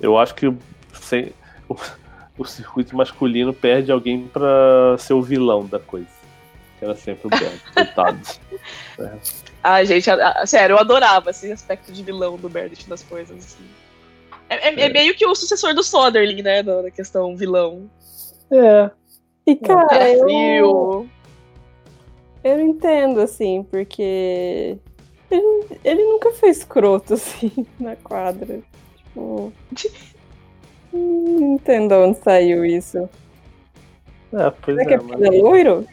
Eu acho que sem, o, *laughs* o, circuito masculino perde alguém para ser o vilão da coisa. Que era sempre o Bert, *laughs* coitado. É. Ai, gente, a, a, sério, eu adorava esse aspecto de vilão do Berdit das coisas. Assim. É, é, é, meio que o sucessor do Soderling, né? Na questão vilão. É. E cara, é frio. Eu, eu não entendo, assim, porque ele, ele nunca foi escroto, *laughs* assim, na quadra. Tipo. Não entendo onde saiu isso. É, pois Será é, que é, mas... é loiro?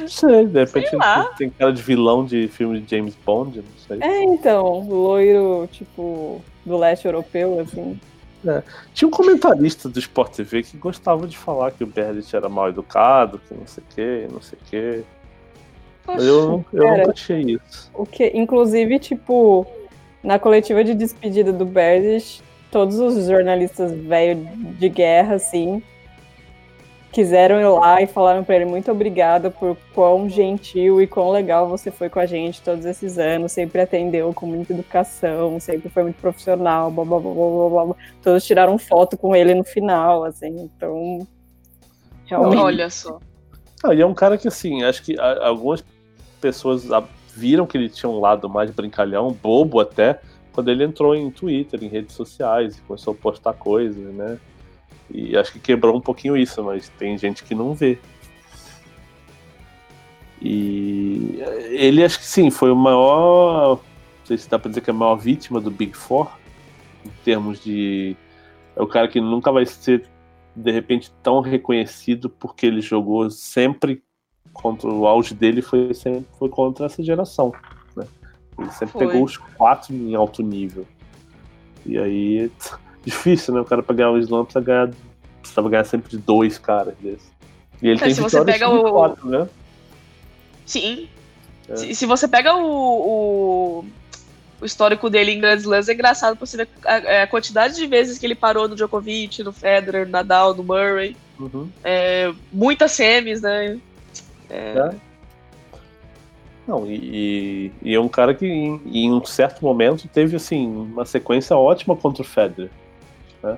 Não sei, de repente sei tem cara de vilão de filme de James Bond, não sei. É, então, loiro, tipo, do leste europeu, assim. É. Tinha um comentarista do Sport TV que gostava de falar que o Berdit era mal educado, que não sei o que, não sei o que. Poxa, eu não, eu cara, não achei isso. O que, inclusive, tipo, na coletiva de despedida do Berdish, todos os jornalistas velho de guerra, assim, quiseram ir lá e falaram para ele muito obrigada por quão gentil e quão legal você foi com a gente todos esses anos, sempre atendeu com muita educação, sempre foi muito profissional, blá blá blá blá blá. Todos tiraram foto com ele no final, assim, então realmente. Olha só. Ah, e é um cara que assim, acho que algumas pessoas viram que ele tinha um lado mais brincalhão, bobo até, quando ele entrou em Twitter, em redes sociais, e começou a postar coisas, né? E acho que quebrou um pouquinho isso, mas tem gente que não vê. E ele acho que sim, foi o maior. Não sei se dá pra dizer que é a maior vítima do Big Four, em termos de. É o cara que nunca vai ser, de repente, tão reconhecido porque ele jogou sempre contra o auge dele foi sempre foi contra essa geração. Né? Ele sempre foi. pegou os quatro em alto nível. E aí *laughs* difícil, né? O cara pra ganhar o slam precisa ganhar, precisava ganhar sempre de dois caras desses. E ele é, tem se você pega o quatro, né? Sim. É. Se, se, você pega o, o, o, histórico dele em Grand Slams, é engraçado pra você ver a, a, quantidade de vezes que ele parou no Djokovic, no Federer, no Nadal, no Murray. Uhum. É, muitas semis, né? É... é. Não, e, e, é um cara que em, em, um certo momento teve assim uma sequência ótima contra o Federer. Né?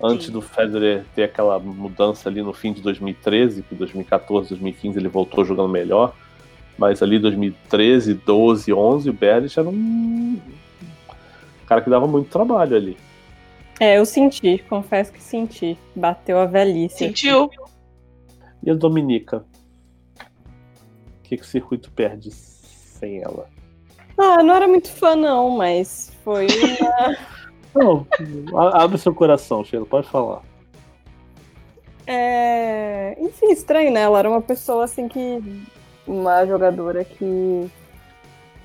Antes Sim. do Federer ter aquela mudança ali no fim de 2013, que 2014, 2015 ele voltou jogando melhor, mas ali 2013, 12, 11 o Berlich era um cara que dava muito trabalho ali. É, eu senti, confesso que senti. Bateu a velhice. Sentiu. E a Dominica? Que, que o circuito perde sem ela? Ah, não era muito fã, não, mas foi uma. *laughs* não, abre seu coração, Sheila, pode falar. É... Enfim, estranho, né? Ela era uma pessoa assim que. Uma jogadora que.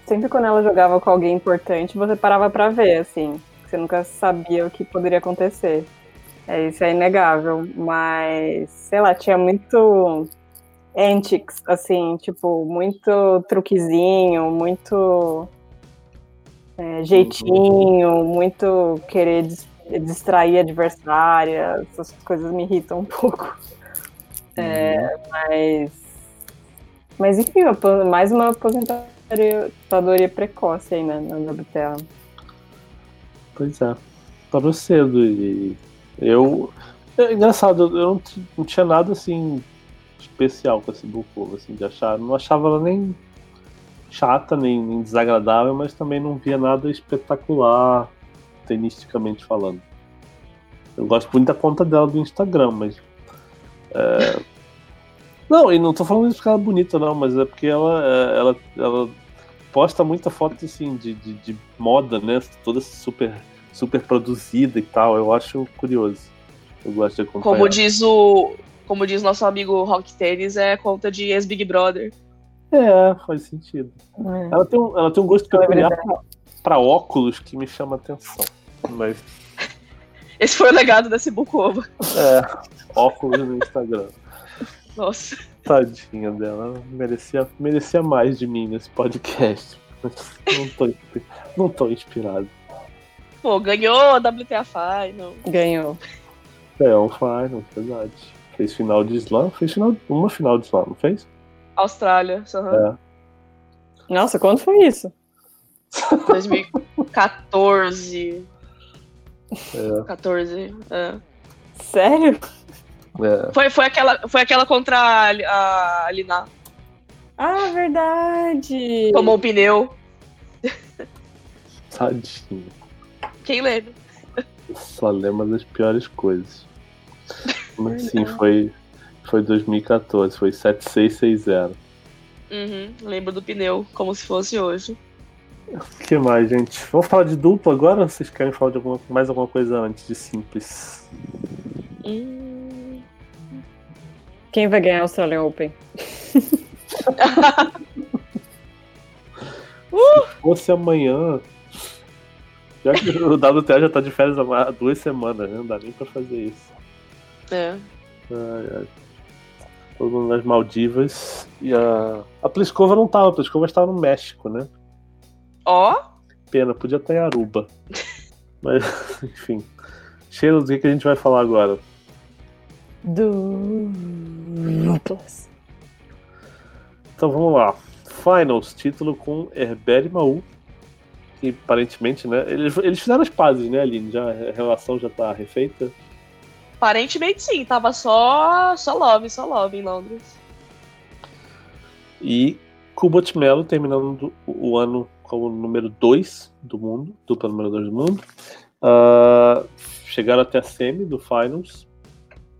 Sempre quando ela jogava com alguém importante, você parava para ver, assim. Você nunca sabia o que poderia acontecer. É, isso é inegável. Mas, sei lá, tinha muito antics, assim, tipo, muito truquezinho, muito é, jeitinho, muito querer distrair a adversária, essas coisas me irritam um pouco. Uhum. mas, mas enfim, mais uma aposentadoria precoce aí né, na WTA. Pois é, parou cedo e eu. É engraçado, eu não, não tinha nada assim especial com esse Bukova, assim, de achar. Não achava ela nem chata, nem, nem, desagradável, mas também não via nada espetacular, tenisticamente falando. Eu gosto muito da conta dela do Instagram, mas. É... Não, e não tô falando isso porque ela é bonita, não, mas é porque ela, é, ela, ela posta muita foto assim, de, de, de moda, né? Toda super, super produzida e tal. Eu acho curioso. Eu gosto de acompanhar. Como diz o, como diz nosso amigo Rock Tênis, é conta de ex-Big Brother. É, faz sentido. É. Ela, tem um, ela tem um gosto peculiar pra, pra óculos que me chama atenção. Mas. *laughs* Esse foi o legado desse Bukova. É, óculos no Instagram. Nossa. Tadinha dela. Merecia, merecia mais de mim nesse podcast. Não tô, não tô inspirado. Pô, ganhou a WTA Final. Ganhou. É, um Final, verdade. Fez final de slam? Fez final, uma final de slam, não fez? Austrália, uhum. é. Nossa, quando foi isso? 2014. É. 14, é. Sério? É. Foi, foi, aquela, foi aquela contra a, a Lina. Ah, verdade! Tomou um pneu. *laughs* Tadinho. Quem lembra? Só lembra das piores coisas. Mas sim, foi, foi 2014, foi 7660. Uhum, lembro do pneu, como se fosse hoje. O que mais, gente? Vamos falar de duplo agora ou vocês querem falar de alguma, mais alguma coisa antes de simples? Hum... Quem vai ganhar o Australian Open? *laughs* Se fosse amanhã. Já que o WTA já tá de férias há duas semanas, né? Não dá nem pra fazer isso. É. Todo mundo nas Maldivas. E a. A Pliskova não tava, a Pliskova estava no México, né? Ó, Pena, podia estar em Aruba. *laughs* Mas, enfim. Sheila, do que, que a gente vai falar agora? Duplas. Então vamos lá. Finals, título com Herbert e Maú. Que aparentemente, né? Eles, eles fizeram as pazes, né, Aline? Já, a relação já tá refeita. Aparentemente sim, tava só, só love, só love em Londres. E Kubot Melo terminando o ano como número 2 do mundo, dupla número 2 do mundo. Ah, chegaram até a semi do Finals.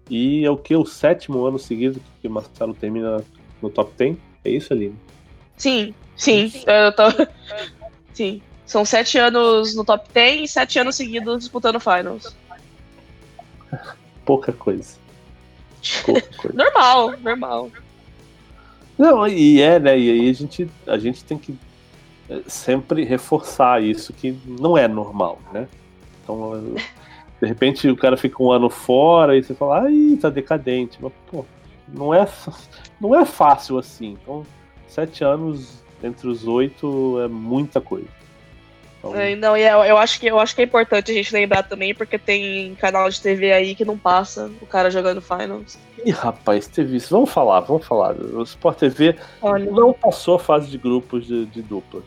E é o que? O sétimo ano seguido que o Marcelo termina no top 10? É isso, Aline? Sim, sim, eu tô... *laughs* Sim, são sete anos no top 10 e sete anos seguidos disputando finals. Pouca coisa. Pouca *laughs* coisa. Normal, normal. Não, e é, né? E aí a gente, a gente tem que eh, sempre reforçar isso, que não é normal, né? Então, de repente o cara fica um ano fora e você fala, ai, tá decadente. Mas, pô, não é, não é fácil assim. Então, sete anos entre os oito é muita coisa. Então, É, Não, e eu, eu acho que, eu acho que é importante a gente lembrar também, porque tem canal de TV aí que não passa o cara jogando finals. Ih, rapaz, teve isso. Vamos falar, vamos falar. O Sport TV Olha. não passou a fase de grupos de, de duplas.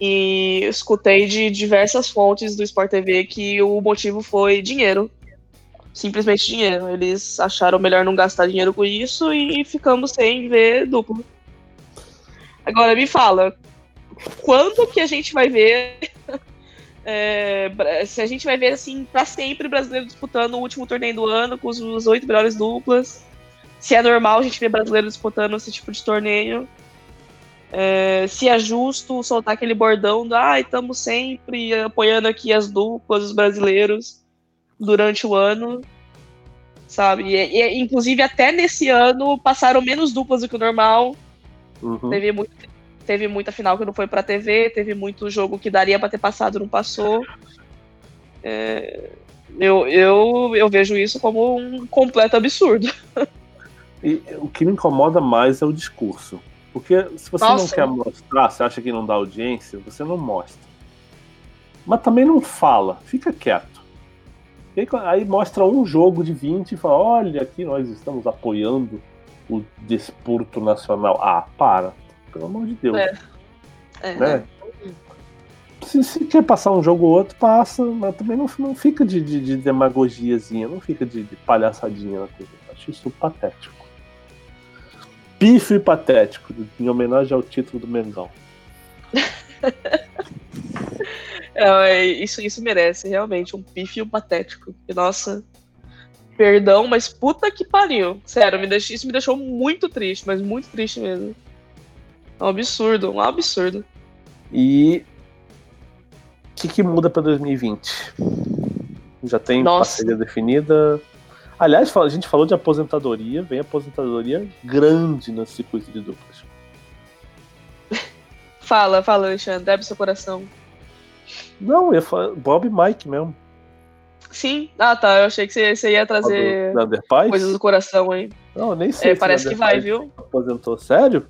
E escutei de diversas fontes do Sport TV que o motivo foi dinheiro. Simplesmente dinheiro. Eles acharam melhor não gastar dinheiro com isso e ficamos sem ver duplo. Agora me fala, quando que a gente vai ver. *laughs* é, se a gente vai ver assim pra sempre brasileiro disputando o último torneio do ano com os- oito melhores duplas. Se é normal a gente ver brasileiro disputando esse tipo de torneio. É, se é justo soltar aquele bordão do ai, estamos sempre apoiando aqui as duplas, os brasileiros durante o ano, sabe? E, e, inclusive até nesse ano passaram menos duplas do que o normal. Uhum. Teve, muito, teve muita final que não foi pra TV, teve muito jogo que daria pra ter passado não passou. É, eu, eu, eu vejo isso como um completo absurdo. *laughs* E o que me incomoda mais é o discurso. Porque se você não Nossa. quer mostrar, você acha que não dá audiência, você não mostra. Mas também não fala, fica quieto. Aí, aí mostra um jogo de 20 e fala: olha, aqui nós estamos apoiando o desporto nacional. Ah, para. Pelo amor de Deus. É. É, né? Se, se quer passar um jogo ou outro, passa, mas também não, não fica de, de, de demagogiazinha, não fica de, de palhaçadinha na TV. Acho isso patético. Pífio e patético, em homenagem ao título do Mengão. *laughs* É, isso, isso merece, realmente, um pífio patético. E, nossa, perdão, mas puta que pariu. Sério, me deixou, isso me deixou muito triste, mas muito triste mesmo. É um absurdo, um absurdo. E o que, que muda para 2020? Já tem Nossa. parceria definida. Aliás, a gente falou de aposentadoria, vem aposentadoria grande no circuito de duplas. *laughs* Fala, fala, Alexandre, abre seu coração. Não, eu ia falar Bob e Mike mesmo. Sim, ah tá, eu achei que você, você ia Do trazer Pies. coisas do coração aí. Não, nem sei. É, se parece que vai, viu? Aposentou, sério?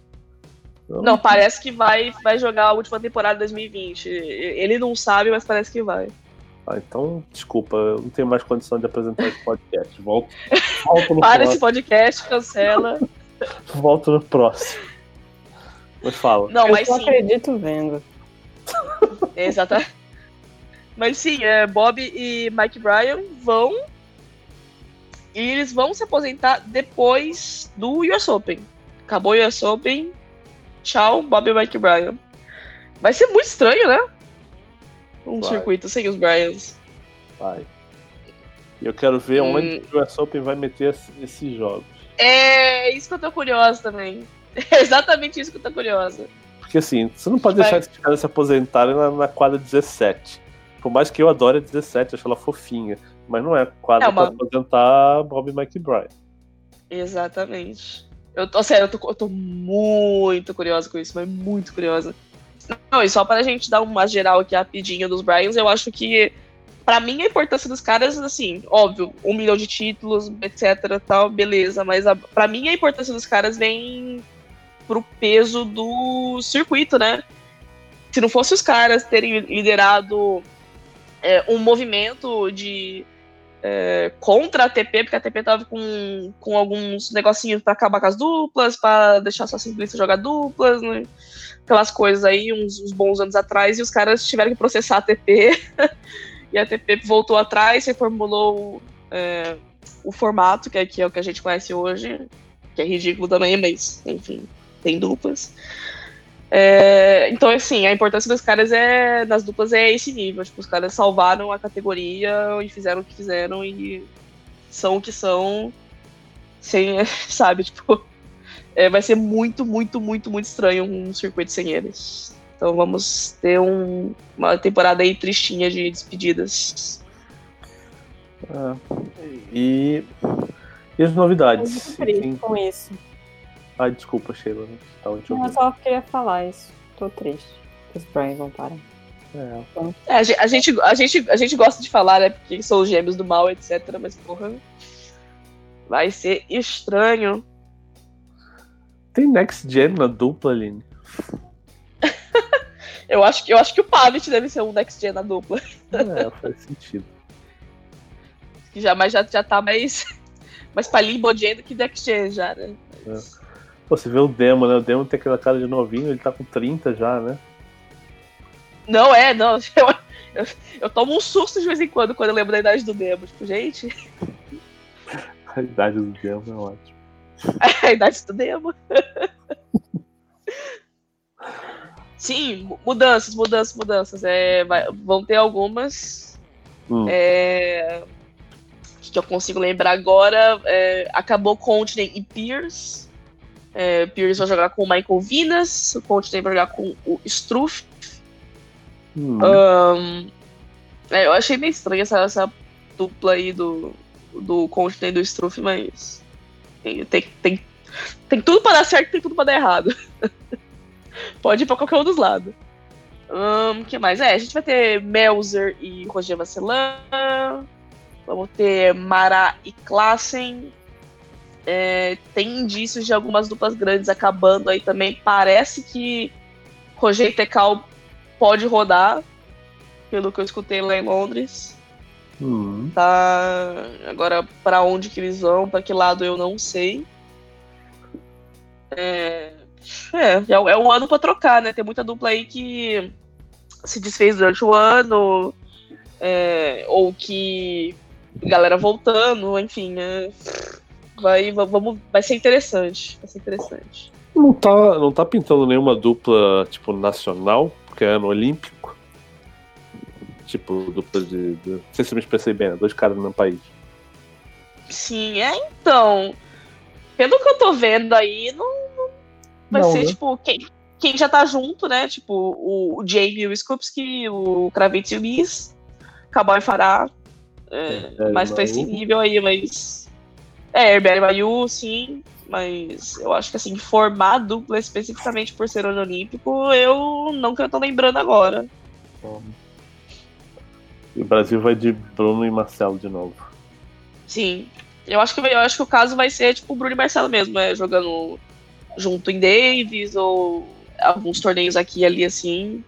Eu Não, parece que vai, vai jogar a última temporada de 2020. Ele não sabe, mas parece que vai. Ah, então, desculpa, eu não tenho mais condição de apresentar esse podcast. Volto, *laughs* volto, no, Para esse próximo, podcast, cancela. *laughs* volto no próximo. Mas fala. Não, eu mas só sim. acredito vendo. *laughs* Exatamente. Mas sim, é, Bob e Mike Bryan vão. E eles vão se aposentar depois do US Open. Acabou o US Open. Tchau, Bob e Mike Bryan. Vai ser muito estranho, né? Um Vai. circuito sem os Bryans. Vai. E eu quero ver Hum. onde o US Open vai meter esse- esses jogos. É isso que eu tô curiosa também. *laughs* É exatamente isso que eu tô curiosa. Porque assim, você não pode Vai. deixar esses caras se aposentarem na, na quadra 17. Por mais que eu adore a 17, acho ela fofinha. Mas não é quadra É uma- pra aposentar Bob e Mike Bryan. Exatamente. Eu tô, sério, eu tô, eu tô muito curiosa com isso, mas muito curiosa. Não, e só pra gente dar uma geral aqui rapidinho dos Bryans, eu acho que para mim a importância dos caras, assim, óbvio, um milhão de títulos, etc, tal, beleza, mas a, para mim a importância dos caras vem pro peso do circuito, né? Se não fosse os caras terem liderado é, um movimento de é, contra a ATP, porque a ATP tava com, com alguns negocinhos para acabar com as duplas, para deixar só simplista jogar duplas, né? aquelas coisas aí, uns, uns, bons anos atrás, e os caras tiveram que processar a ATP, *laughs* e a ATP voltou atrás, reformulou é, o formato, que é, que é o que a gente conhece hoje, que é ridículo também, mas, enfim, tem duplas. É, então, assim, a importância dos caras é nas duplas é esse nível. Tipo, os caras salvaram a categoria e fizeram o que fizeram e são o que são. Sem, *laughs* sabe, tipo, é, vai ser muito, muito, muito, muito estranho um circuito sem eles. Então vamos ter um, uma temporada aí tristinha de despedidas. É, e, e as novidades? Eu com isso. Ai, desculpa, Sheila. Não, eu só queria falar isso. Tô triste. Os Brian vão parar. É. Então... é. a, gente, a, gente, a gente gosta de falar, né? Porque são os gêmeos do mal, etc. Mas, porra. Vai ser estranho. Tem Next Gen na dupla, Aline? *laughs* eu, acho que, eu acho que o Pavit deve ser um Next Gen na dupla. É, faz sentido. *laughs* Já, mas já, já tá mais, *laughs* mais pra Limbo Gen do que Next Gen já, né? Mas... É. Pô, você vê o Demo, né? O Demo tem aquela cara de novinho, ele tá com 30 já, né? Não, é, não. *laughs* Eu, eu, eu, tomo um susto de vez em quando quando eu lembro da idade do Demo. Tipo, gente. *laughs* A idade do Demo é ótimo. *laughs* A idade do Demo. Sim, mudanças, mudanças, mudanças. É, vai, vão ter algumas. Hum. É, que eu consigo lembrar agora. É, acabou Continent e Pierce. É, Pierce vai jogar com o Michael Vinas, o Coach vai jogar com o Struff. Hum. Um, é, eu achei meio estranha essa, essa dupla aí do, do e do Struff, mas tem, tem, tem, tem tudo para dar certo e tem tudo para dar errado. *laughs* Pode ir para qualquer um dos lados. O um, que mais? É, a gente vai ter Melzer e Roger Vasselan. Vamos ter Mara e Klassen. É, tem indícios de algumas duplas grandes acabando aí também. Parece que Roger Tecal pode rodar, pelo que eu escutei lá em Londres. Uhum. Tá. Agora, para onde que eles vão, para que lado eu não sei. É, é, é, é um ano para trocar, né? Tem muita dupla aí que se desfez durante o ano, é, ou que galera voltando, enfim. É, vai, vamos, vai ser interessante. Vai ser interessante. Não tá, não tá pintando nenhuma dupla, tipo, nacional, porque é ano olímpico. Tipo, dupla de. de não sei se eu me expressei bem, né? Dois caras no mesmo país. Sim, é então. Pelo que eu tô vendo aí, não. não vai não, ser, né? tipo, quem, quem já tá junto, né? Tipo, o, o Jamie e o Skupski, o Kravitz e o Miss. Cowboy e Fará. É, é, mais pra esse nível aí, mas é, Herbert Mayu, sim, mas eu acho que assim, formar dupla especificamente por ser ano olímpico, eu não tô lembrando agora. E o Brasil vai de Bruno e Marcelo de novo. Sim. Eu acho que, eu acho que o caso vai ser tipo o Bruno e Marcelo mesmo, é, jogando junto em Davis ou alguns torneios aqui e ali assim.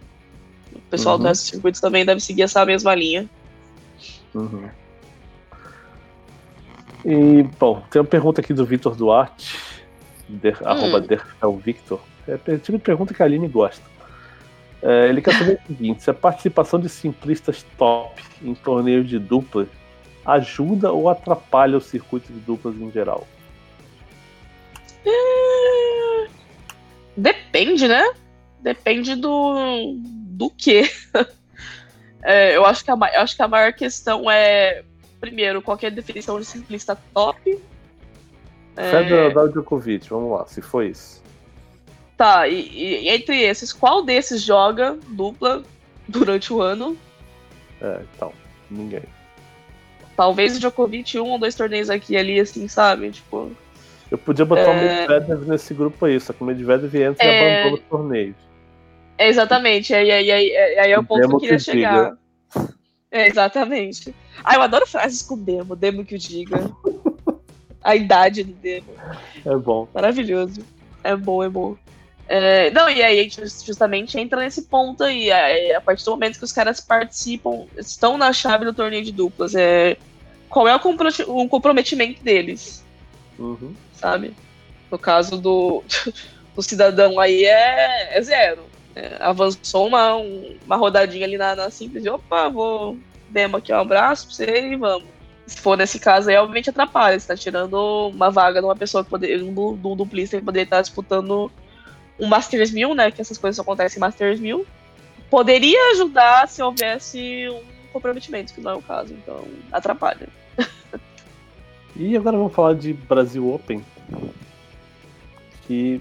O pessoal uhum. do circuitos também deve seguir essa mesma linha. Uhum. E, bom, tem uma pergunta aqui do Vitor Duarte, der, hum. arroba Derfelvictor. É o tipo de pergunta que a Aline gosta. É, ele quer saber o seguinte: se a participação de simplistas top em torneio de duplas ajuda ou atrapalha o circuito de duplas em geral? É... Depende, né? Depende do, do que. *laughs* É, eu, acho que a, eu acho que a maior questão é primeiro, qual é definição de simplista top? Federal é... da Djokovic, vamos lá, se foi isso. Tá, e, e, entre esses, qual desses joga dupla durante o ano? É, então, ninguém. Talvez o Djokovic um ou dois torneios aqui e ali, assim, sabe? Tipo. Eu podia botar é... o Medvedev nesse grupo aí, só que o Medvedev entra é... e abandona os torneios. É, exatamente, aí, aí, aí, aí é o ponto que eu queria chegar. É, exatamente. Ah, eu adoro frases com demo, demo que o diga. A idade do demo. É bom. Maravilhoso. É bom, é bom. É, não, e aí a gente justamente entra nesse ponto aí. A, a partir do momento que os caras participam, estão na chave do torneio de duplas, é, qual é o comprometimento deles? Uhum. Sabe? No caso do, *laughs* do cidadão aí é, é zero. É, avançou uma, uma rodadinha ali na, na simples e opa, vou demo aqui um abraço pra você e vamos. Se for nesse caso aí, obviamente atrapalha. Você tá tirando uma vaga de uma pessoa que poderia, um, um duplista que poderia estar disputando um Masters 1000, né? Que essas coisas acontecem em Masters 1000. Poderia ajudar se houvesse um comprometimento, que não é o caso, então atrapalha. *laughs* e agora vamos falar de Brasil Open. Que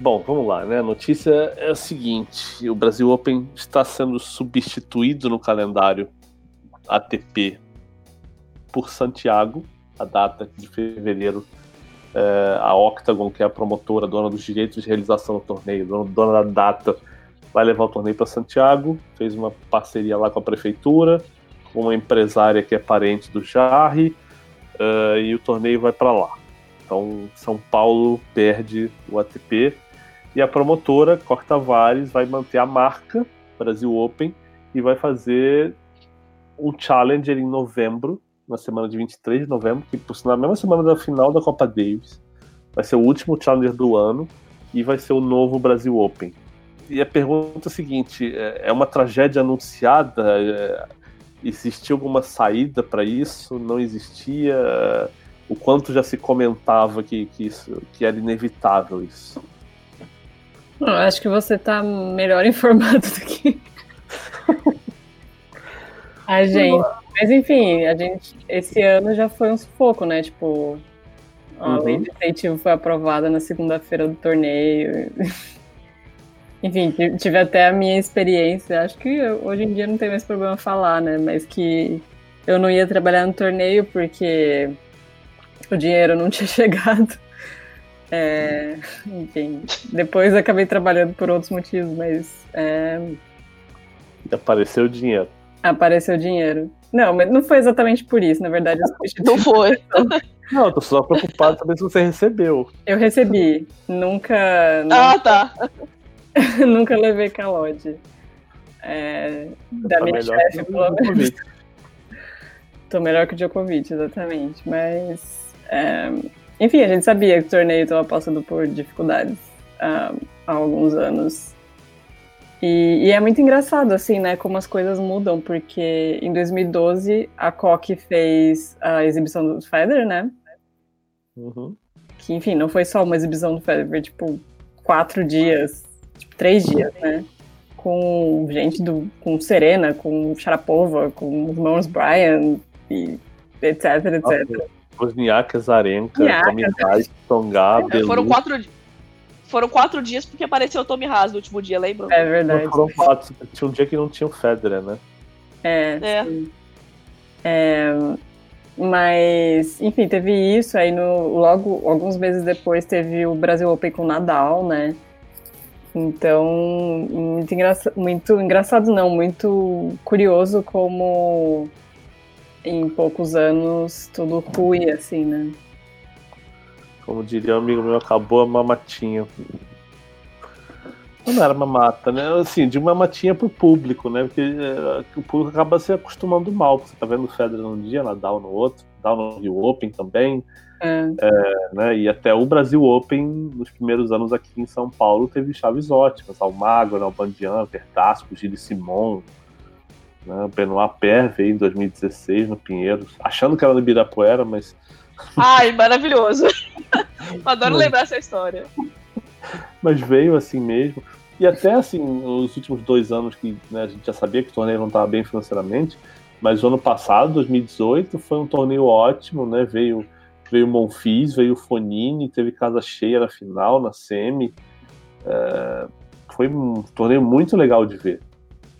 Bom, vamos lá, né? A notícia é a seguinte: o Brasil Open está sendo substituído no calendário ATP por Santiago, a data de fevereiro. É, a Octagon, que é a promotora, dona dos direitos de realização do torneio, dona da data, vai levar o torneio para Santiago. Fez uma parceria lá com a prefeitura, com uma empresária que é parente do Jarre, uh, e o torneio vai para lá. Então, São Paulo perde o ATP e a promotora, Cor Tavares, vai manter a marca Brasil Open e vai fazer um Challenger em novembro, na semana de 23 de novembro, que por na mesma semana da final da Copa Davis. Vai ser o último Challenger do ano e vai ser o novo Brasil Open. E a pergunta é a seguinte: é, é uma tragédia anunciada? É, existia alguma saída para isso? Não existia? O quanto já se comentava que, que, isso, que era inevitável isso? Eu acho que você tá melhor *laughs* informado do que a gente. Mas enfim, a gente esse ano já foi um sufoco, né? Tipo, a uhum. lei de incentivo foi aprovada na segunda-feira do torneio. *laughs* Enfim, tive até a minha experiência. Acho que hoje em dia não tem mais problema falar, né? Mas que eu não ia trabalhar no torneio porque o dinheiro não *laughs* tinha chegado. É, enfim, depois acabei trabalhando por outros motivos, mas. É... Apareceu dinheiro. Apareceu dinheiro. Não, mas não foi exatamente por isso, na verdade. Não foi. *laughs* Não, eu tô só preocupado saber se você recebeu. Eu recebi. Nunca. Ah, tá. *laughs* nunca levei calote. É, da tá minha chefe, pelo menos. Tô melhor que o Djokovic, exatamente. Mas. É, enfim, a gente sabia que o torneio estava passando por dificuldades uh, há alguns anos. E, e, é muito engraçado, assim, né, como as coisas mudam, porque em 2012 a Coque fez a exibição do Federer, né? Uhum. Que, enfim, não foi só uma exibição do Federer, foi tipo quatro dias, tipo, três dias, né? Com gente do. com Serena, com Sharapova, com os irmãos Brian, e etc, etc. Wozniak, Azarenka, Tommy Haas, Tonga, é, Foram quatro, foram quatro dias porque apareceu o Tommy Haas no último dia, lembra? É verdade. Não foram quatro, tinha um dia que não tinha o Federer, né? É. É. é. Mas, enfim, teve isso, aí no, logo, alguns meses depois teve o Brasil Open com o Nadal, né? Então, muito, engraçado, muito engraçado não, muito curioso como em poucos anos tudo ruim, assim, né? Como diria um amigo meu, acabou a mamatinha. Não era mamata, né? Assim, de mamatinha pro público, né? Porque é, o público acaba se acostumando mal. Você tá vendo o Federer num dia, Nadal no outro, Nadal no Rio Open também. É. É, né? E até o Brasil Open, nos primeiros anos aqui em São Paulo, teve chaves ótimas. Almagro, Albandian, Verdasco, Gilles Simon, né? O Benoit veio em 2016 no Pinheiros, achando que era no Ibirapuera, mas. *laughs* Ai, maravilhoso! *laughs* Adoro mas... lembrar essa história. Mas veio assim mesmo. E até assim, nos últimos dois anos que né, a gente já sabia que o torneio não estava bem financeiramente, mas o ano passado, 2018, foi um torneio ótimo, né? Veio veio Monfils, veio Fonini, teve casa cheia na final, na semi. É, foi um torneio muito legal de ver.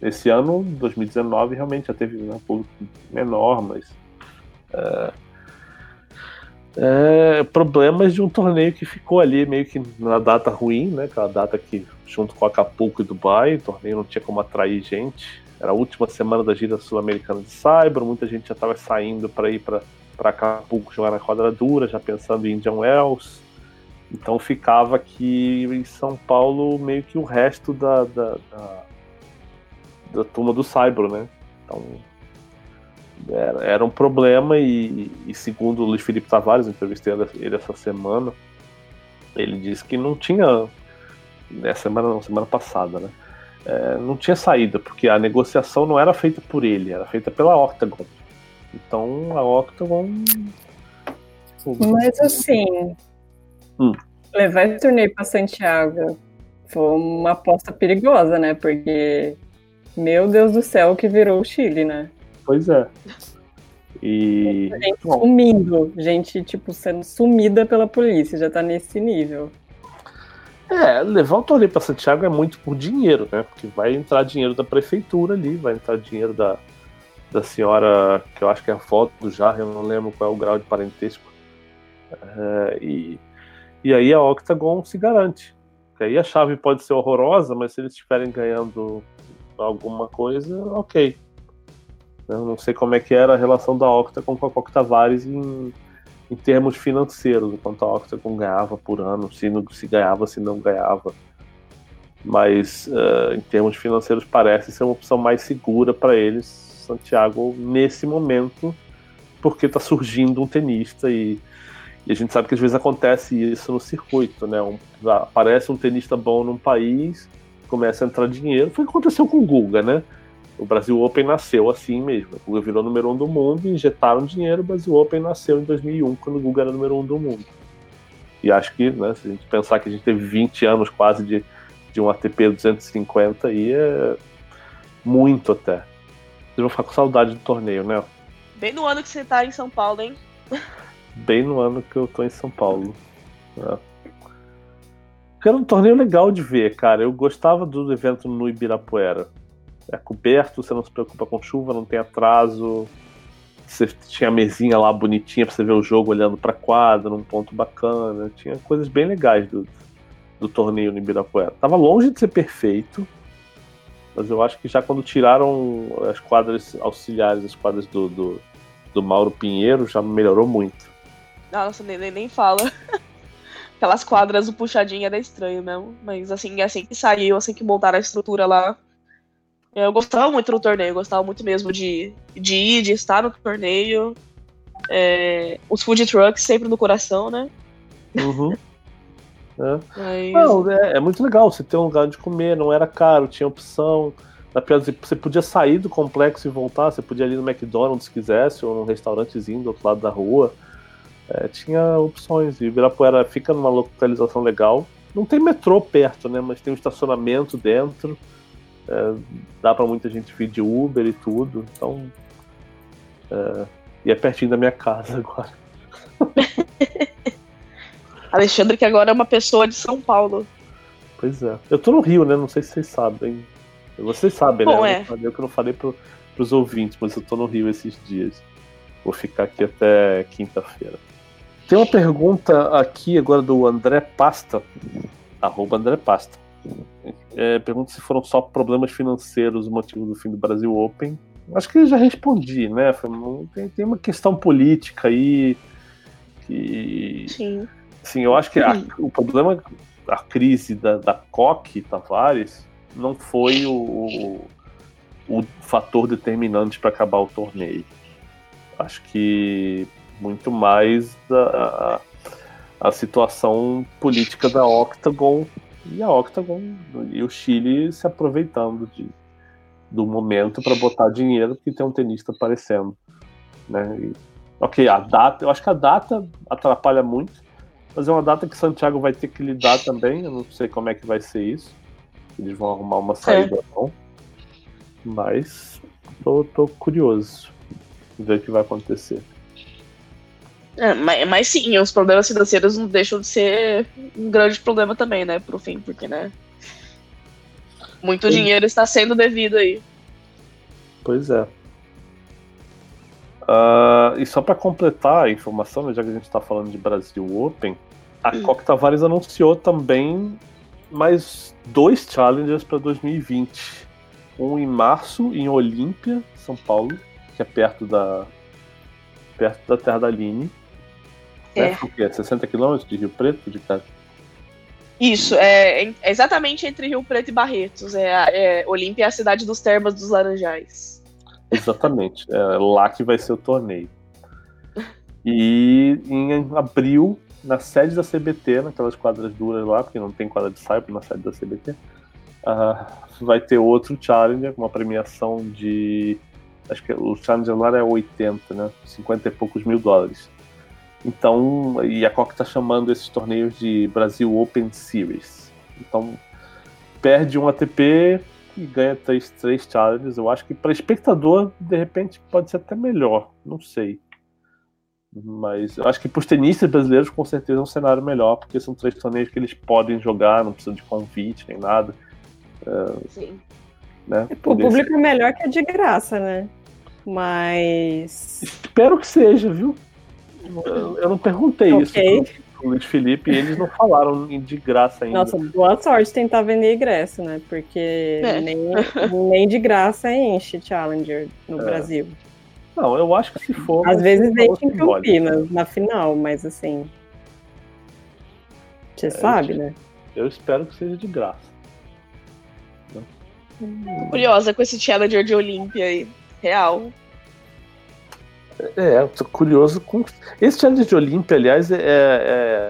Esse ano, 2019, realmente já teve um público menor, mas. É, é, problemas de um torneio que ficou ali meio que na data ruim, né? Aquela data que, junto com Acapulco e Dubai, o torneio não tinha como atrair gente. era a última semana da gira sul-americana de Cyber, muita gente já estava saindo para ir para Acapulco jogar na quadradura, já pensando em Indian Wells. Então ficava aqui em São Paulo meio que o resto da, da, da, da turma do Cyber, né? Então era, era um problema e, e, segundo o Luiz Felipe Tavares, entrevistei ele essa semana, ele disse que não tinha, né, semana não, semana passada, né? É, não tinha saída, porque a negociação não era feita por ele, era feita pela Octagon. Então a Octagon. Mas assim, hum. levar esse torneio para Santiago foi uma aposta perigosa, né? Porque, meu Deus do céu, que virou o Chile, né? Pois é. E. Gente Bom. sumindo, gente, tipo, sendo sumida pela polícia, já tá nesse nível. É, levar o torneio para Santiago é muito por dinheiro, né? Porque vai entrar dinheiro da prefeitura ali, vai entrar dinheiro da, da senhora, que eu acho que é a foto do Jarre, eu não lembro qual é o grau de parentesco. É, e, e aí a Octagon se garante. Que aí a chave pode ser horrorosa, mas se eles estiverem ganhando alguma coisa, ok. Eu não sei como é que era a relação da Octagon com a Coque Tavares em, em termos financeiros, o quanto a Octagon ganhava por ano, se, não, se ganhava, se não ganhava. Mas uh, em termos financeiros parece ser uma opção mais segura para eles, Santiago, nesse momento, porque está surgindo um tenista e, e, a gente sabe que às vezes acontece isso no circuito, né? Um, aparece um tenista bom num país, começa a entrar dinheiro. Foi o que aconteceu com o Guga, né? O Brasil Open nasceu assim mesmo. O Guga virou número um do mundo, injetaram dinheiro. O Brasil Open nasceu em 2001, quando o Guga era número um do mundo. E acho que, né, se a gente pensar que a gente teve 20 anos quase de, de um ATP 250, aí é muito até. Vocês vão ficar com saudade do torneio, né? Bem no ano que você tá em São Paulo, hein? Bem no ano que eu tô em São Paulo. É. Era um torneio legal de ver, cara. Eu gostava do evento no Ibirapuera é coberto, você não se preocupa com chuva, não tem atraso. Você tinha a mesinha lá bonitinha pra você ver o jogo olhando pra quadra, num ponto bacana. Tinha coisas bem legais do, do torneio no Ibirapuera. Tava longe de ser perfeito, mas eu acho que já quando tiraram as quadras auxiliares, as quadras do, do, do Mauro Pinheiro, já melhorou muito. Nossa, nem, nem, nem fala. *laughs* Aquelas quadras do puxadinho era estranho mesmo. Mas assim, assim que saiu, assim que montaram a estrutura lá, eu gostava muito do torneio, gostava muito mesmo de, de ir, de estar no torneio. É, os food trucks sempre no coração, né? Uhum. *laughs* É. Mas... Não, é, é, muito legal você ter um lugar de comer, não era caro, tinha opção. Você podia sair do complexo e voltar, você podia ir no McDonald's se quisesse, ou num restaurantezinho do outro lado da rua. É, tinha opções. E Ibirapuera fica numa localização legal. Não tem metrô perto, né? Mas tem um estacionamento dentro. É, dá para muita gente vir de Uber e tudo, então. É, e é pertinho da minha casa *laughs* agora. *laughs* Alexandre, que agora é uma pessoa de São Paulo. Pois é. Eu tô no Rio, né? Não sei se vocês sabem. Vocês sabem, Bom, né? É. Eu que não falei pro, pros ouvintes, mas eu tô no Rio esses dias. Vou ficar aqui até quinta-feira. Tem uma pergunta aqui agora do André Pasta, arroba André Pasta. É, pergunta se foram só problemas financeiros o motivo do fim do Brasil Open. Acho que já respondi, né? Tem, tem uma questão política aí que. Sim. Sim, eu acho que a, o problema, a crise da, da Coque Tavares, não foi o, o, o fator determinante para acabar o torneio. Acho que muito mais a, a, a situação política da Octagon e a Octagon e o Chile se aproveitando de, do momento para botar dinheiro porque tem um tenista aparecendo. Né? E, ok, a data, eu acho que a data atrapalha muito, mas é uma data que Santiago vai ter que lidar também. Eu não sei como é que vai ser isso. Eles vão arrumar uma saída é. bom. Mas tô, tô curioso de ver o que vai acontecer. É, mas, mas sim, os problemas financeiros não deixam de ser um grande problema também, né, pro fim, porque, né? Muito sim. dinheiro está sendo devido aí. Pois é. Uh, e só para completar a informação, né, já que a gente está falando de Brasil Open, a hum. Coque Tavares anunciou também mais dois challengers para 2020. um em março em Olímpia, São Paulo, que é perto da perto da Terra da Aline. É. Né? O quê? 60 quilômetros de Rio Preto de casa? Isso, é, é exatamente entre Rio Preto e Barretos. É, é, Olímpia é a cidade dos termas dos Laranjais. Exatamente. É lá que vai ser o torneio. *laughs* E em abril, na sede da CBT, naquelas quadras duras lá, porque não tem quadra de cyber na sede da CBT, ah, vai ter outro Challenger, uma premiação de. Acho que o Challenger lá é 80, né? 50 e poucos mil dólares. Então, e a Coca está chamando esses torneios de Brasil Open Series. Então, perde um ATP e ganha três, três challenges. Eu acho que para espectador, de repente, pode ser até melhor. Não sei. Mas eu acho que para os tenistas brasileiros, com certeza, é um cenário melhor, porque são três torneios que eles podem jogar, não precisam de convite nem nada. Sim. Né? O Poder público é melhor que é de graça, né? Mas. Espero que seja, viu? Eu, eu não perguntei Ok. isso pro, Luiz Felipe e eles não falaram de graça ainda. Nossa, boa sorte tentar vender ingresso, né? Porque É. nem, nem de graça enche Challenger no É. Brasil. Não, eu acho que se for. Às vezes enche em. Campinas, na final, mas assim. Você sabe, né? Eu espero que seja de graça. Curiosa com esse Challenger de Olímpia aí. Real. É, eu tô curioso com. Esse Challenger de Olímpia, aliás, é,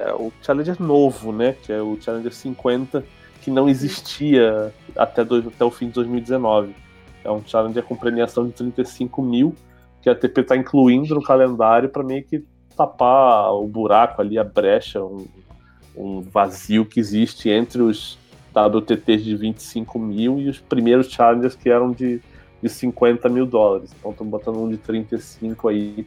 é o Challenger novo, né? Que é o Challenger 50, que não existia até, dois- até o fim de 2019. É um Challenger com premiação de 35 mil, que a ATP está incluindo no calendário para meio que tapar o buraco ali, a brecha, um, um vazio que existe entre os WTTs de 25 mil e os primeiros Challengers que eram de de 50 mil dólares. Então estamos botando um de 35 aí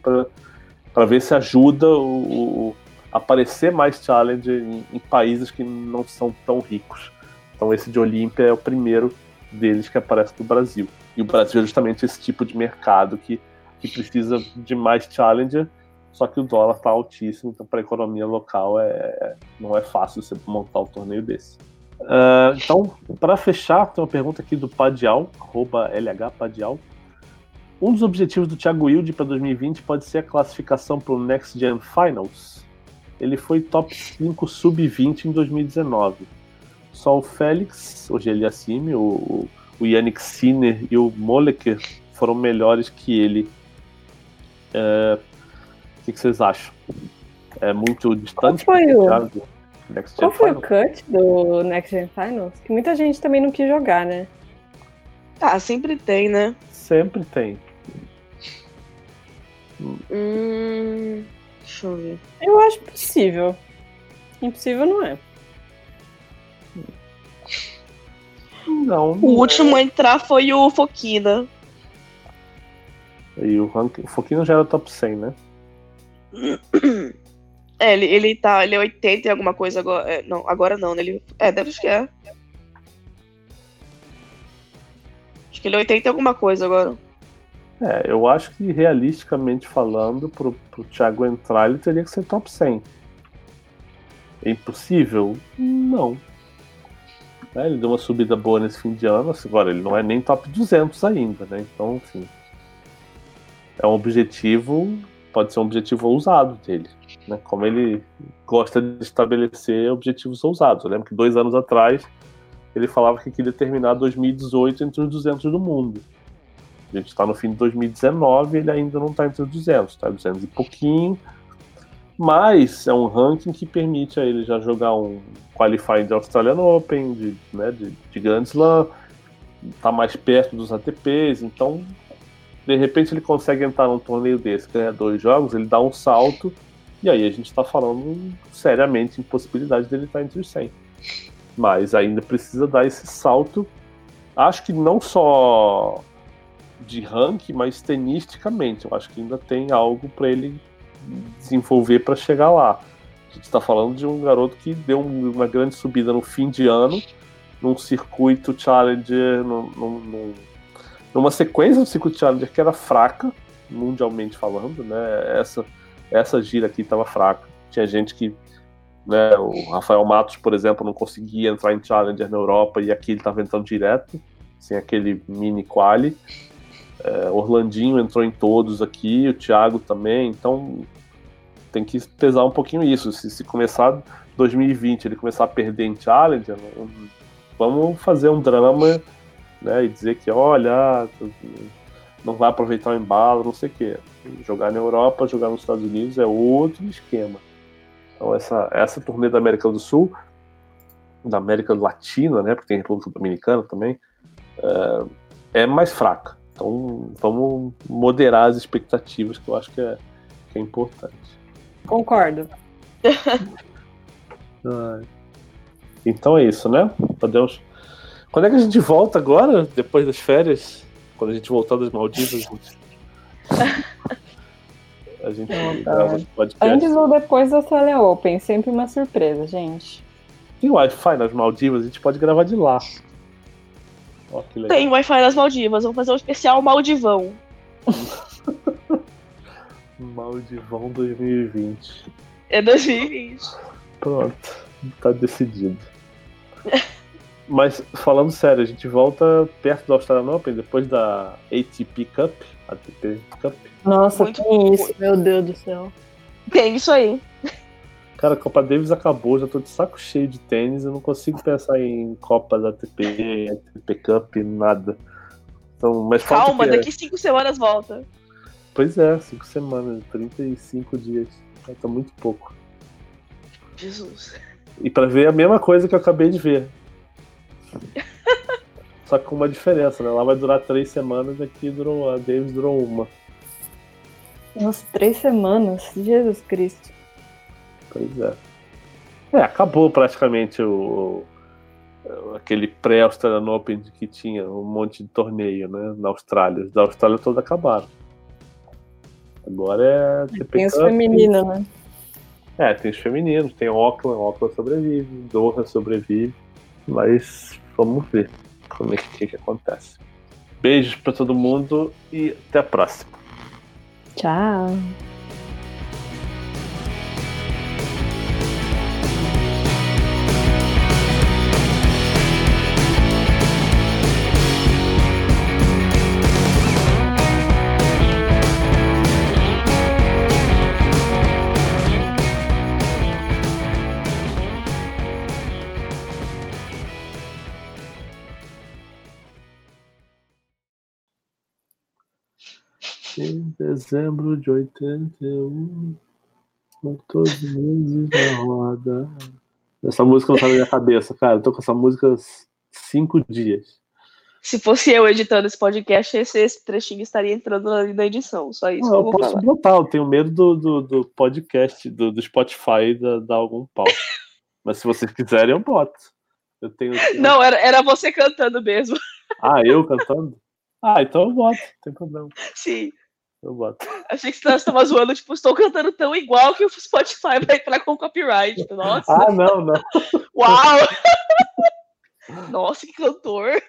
para ver se ajuda o, o- aparecer mais challenger em, em países que não são tão ricos. Então esse de Olímpia é o primeiro deles que aparece no Brasil. E o Brasil é justamente esse tipo de mercado que, que precisa de mais challenger, só que o dólar está altíssimo, então para a economia local é, não é fácil você montar um torneio desse. Ah, então, para fechar, tem uma pergunta aqui do Padial, arroba LH Padial. Um dos objetivos do Thiago Wilde para 2020 pode ser a classificação para o Next Gen Finals. Ele foi top 5 sub-20 em 2019. Só o Félix, o Geliassime, o, o, o Yannick Sinner e o Moleker foram melhores que ele. É, o que, que vocês acham? É muito distante? Qual foi o- Thiago? Next Qual Gen foi o cut do Next Gen Finals? Que muita gente também não quis jogar, né? Ah, sempre tem, né? Sempre tem. Hum. Deixa eu ver. Eu acho possível. Impossível não é. Não. O último a entrar foi o Foquina. E o, o Foquinho já era top 100, né? *clears throat* É, ele, ele tá. Ele é 80 e alguma coisa agora. é, não, agora não, né? Ele, é, deve ser é. Acho que ele é 80 e alguma coisa agora. É, eu acho que realisticamente falando, pro, pro Thiago entrar, ele teria que ser top 100. É impossível? Não. É, ele deu uma subida boa nesse fim de ano, assim, agora ele não é nem top 200 ainda, né? Então, assim, é um objetivo, pode ser um objetivo ousado dele, né? Como ele gosta de estabelecer objetivos ousados. Eu lembro que dois anos atrás ele falava que queria terminar 2018 entre os 200 do mundo. A gente está no fim de 2019 ele ainda não está entre os 200, está 200 e pouquinho. Mas é um ranking que permite a ele já jogar um qualifying de Australian Open, de, né, de, de Grand Slam, tá mais perto dos ATPs, então de repente ele consegue entrar num torneio desse, ganhar dois jogos, ele dá um salto, e aí a gente está falando seriamente em possibilidade dele estar entre os 100. Mas ainda precisa dar esse salto, acho que não só de ranking, mas tenisticamente. Eu acho que ainda tem algo para ele desenvolver para chegar lá. A gente está falando de um garoto que deu um- uma grande subida no fim de ano, num circuito Challenger, num, num- num- numa sequência do circuito Challenger que era fraca, mundialmente falando, né? Essa, essa gira aqui estava fraca. Tinha gente que. Né, o Rafael Matos, por exemplo, não conseguia entrar em Challenger na Europa e aqui ele estava entrando direto sem aquele mini quali. É, Orlandinho entrou em todos aqui, o Thiago também, então tem que pesar um pouquinho isso. Se, se começar 2020 ele começar a perder em Challenger, vamos fazer um drama né, e dizer que, olha, não vai aproveitar o embalo, não sei o quê. Jogar na Europa, jogar nos Estados Unidos é outro esquema. Então essa, essa turnê da América do Sul, da América Latina, né, porque tem República Dominicana também, é, é mais fraca. Então vamos moderar as expectativas, que eu acho que é, que é importante. Concordo. *laughs* então é isso, né? Podemos. Quando é que a gente volta agora, depois das férias? Quando a gente voltar das Maldivas, gente... a gente grava podcast. Antes ou depois da Australia Open, sempre uma surpresa, gente. Tem Wi-Fi nas Maldivas, a gente pode gravar de lá. Oh, Tem Wi-Fi nas Maldivas, vamos fazer um especial Maldivão. *laughs* Maldivão 2020. É 2020. Pronto, tá decidido. *laughs* Mas falando sério, a gente volta perto do Australian Open depois da ATP Cup, ATP Cup. Nossa, Muito tem isso, meu Deus do céu. Tem isso aí. Cara, a Copa Davis acabou, já tô de saco cheio de tênis, eu não consigo pensar em Copa da ATP, ATP Cup, nada. Então, mas Calma, daqui cinco semanas volta. Pois é, cinco semanas, 35 dias. Tá muito pouco. Jesus. E para ver a mesma coisa que eu acabei de ver. *laughs* Só que com uma diferença, né? Lá vai durar três semanas, aqui durou, a Davis durou uma. Nossa, três semanas? Jesus Cristo. Pois é. É, acabou praticamente o, aquele pré-Australian Open que tinha um monte de torneio, né? Na Austrália. Os da Austrália todos acabaram. Agora é. Tem os femininos, né? É, tem os femininos, tem Auckland, Auckland sobrevive, Doha sobrevive, mas vamos ver como é que, que acontece. Beijos para todo mundo e até a próxima. Tchau. Dezembro de 81, todos os meses na roda. Essa música não tá na minha cabeça, cara. Eu tô com essa música cinco dias. Se fosse eu editando esse podcast, esse, esse trechinho estaria entrando na, na edição. Só isso. Não, eu, eu posso falar. botar, eu tenho medo do, do, do podcast, do, do Spotify dar, dar algum pau. Mas se vocês quiserem, eu boto. Eu tenho. Não, era, era você cantando mesmo. Ah, eu cantando? Ah, então eu boto, não tem problema. Sim. Eu boto. Achei que você estava zoando, tipo, estou cantando tão igual que o Spotify vai entrar com copyright. Nossa. Ah, não, não. Uau! *laughs* Nossa, que cantor!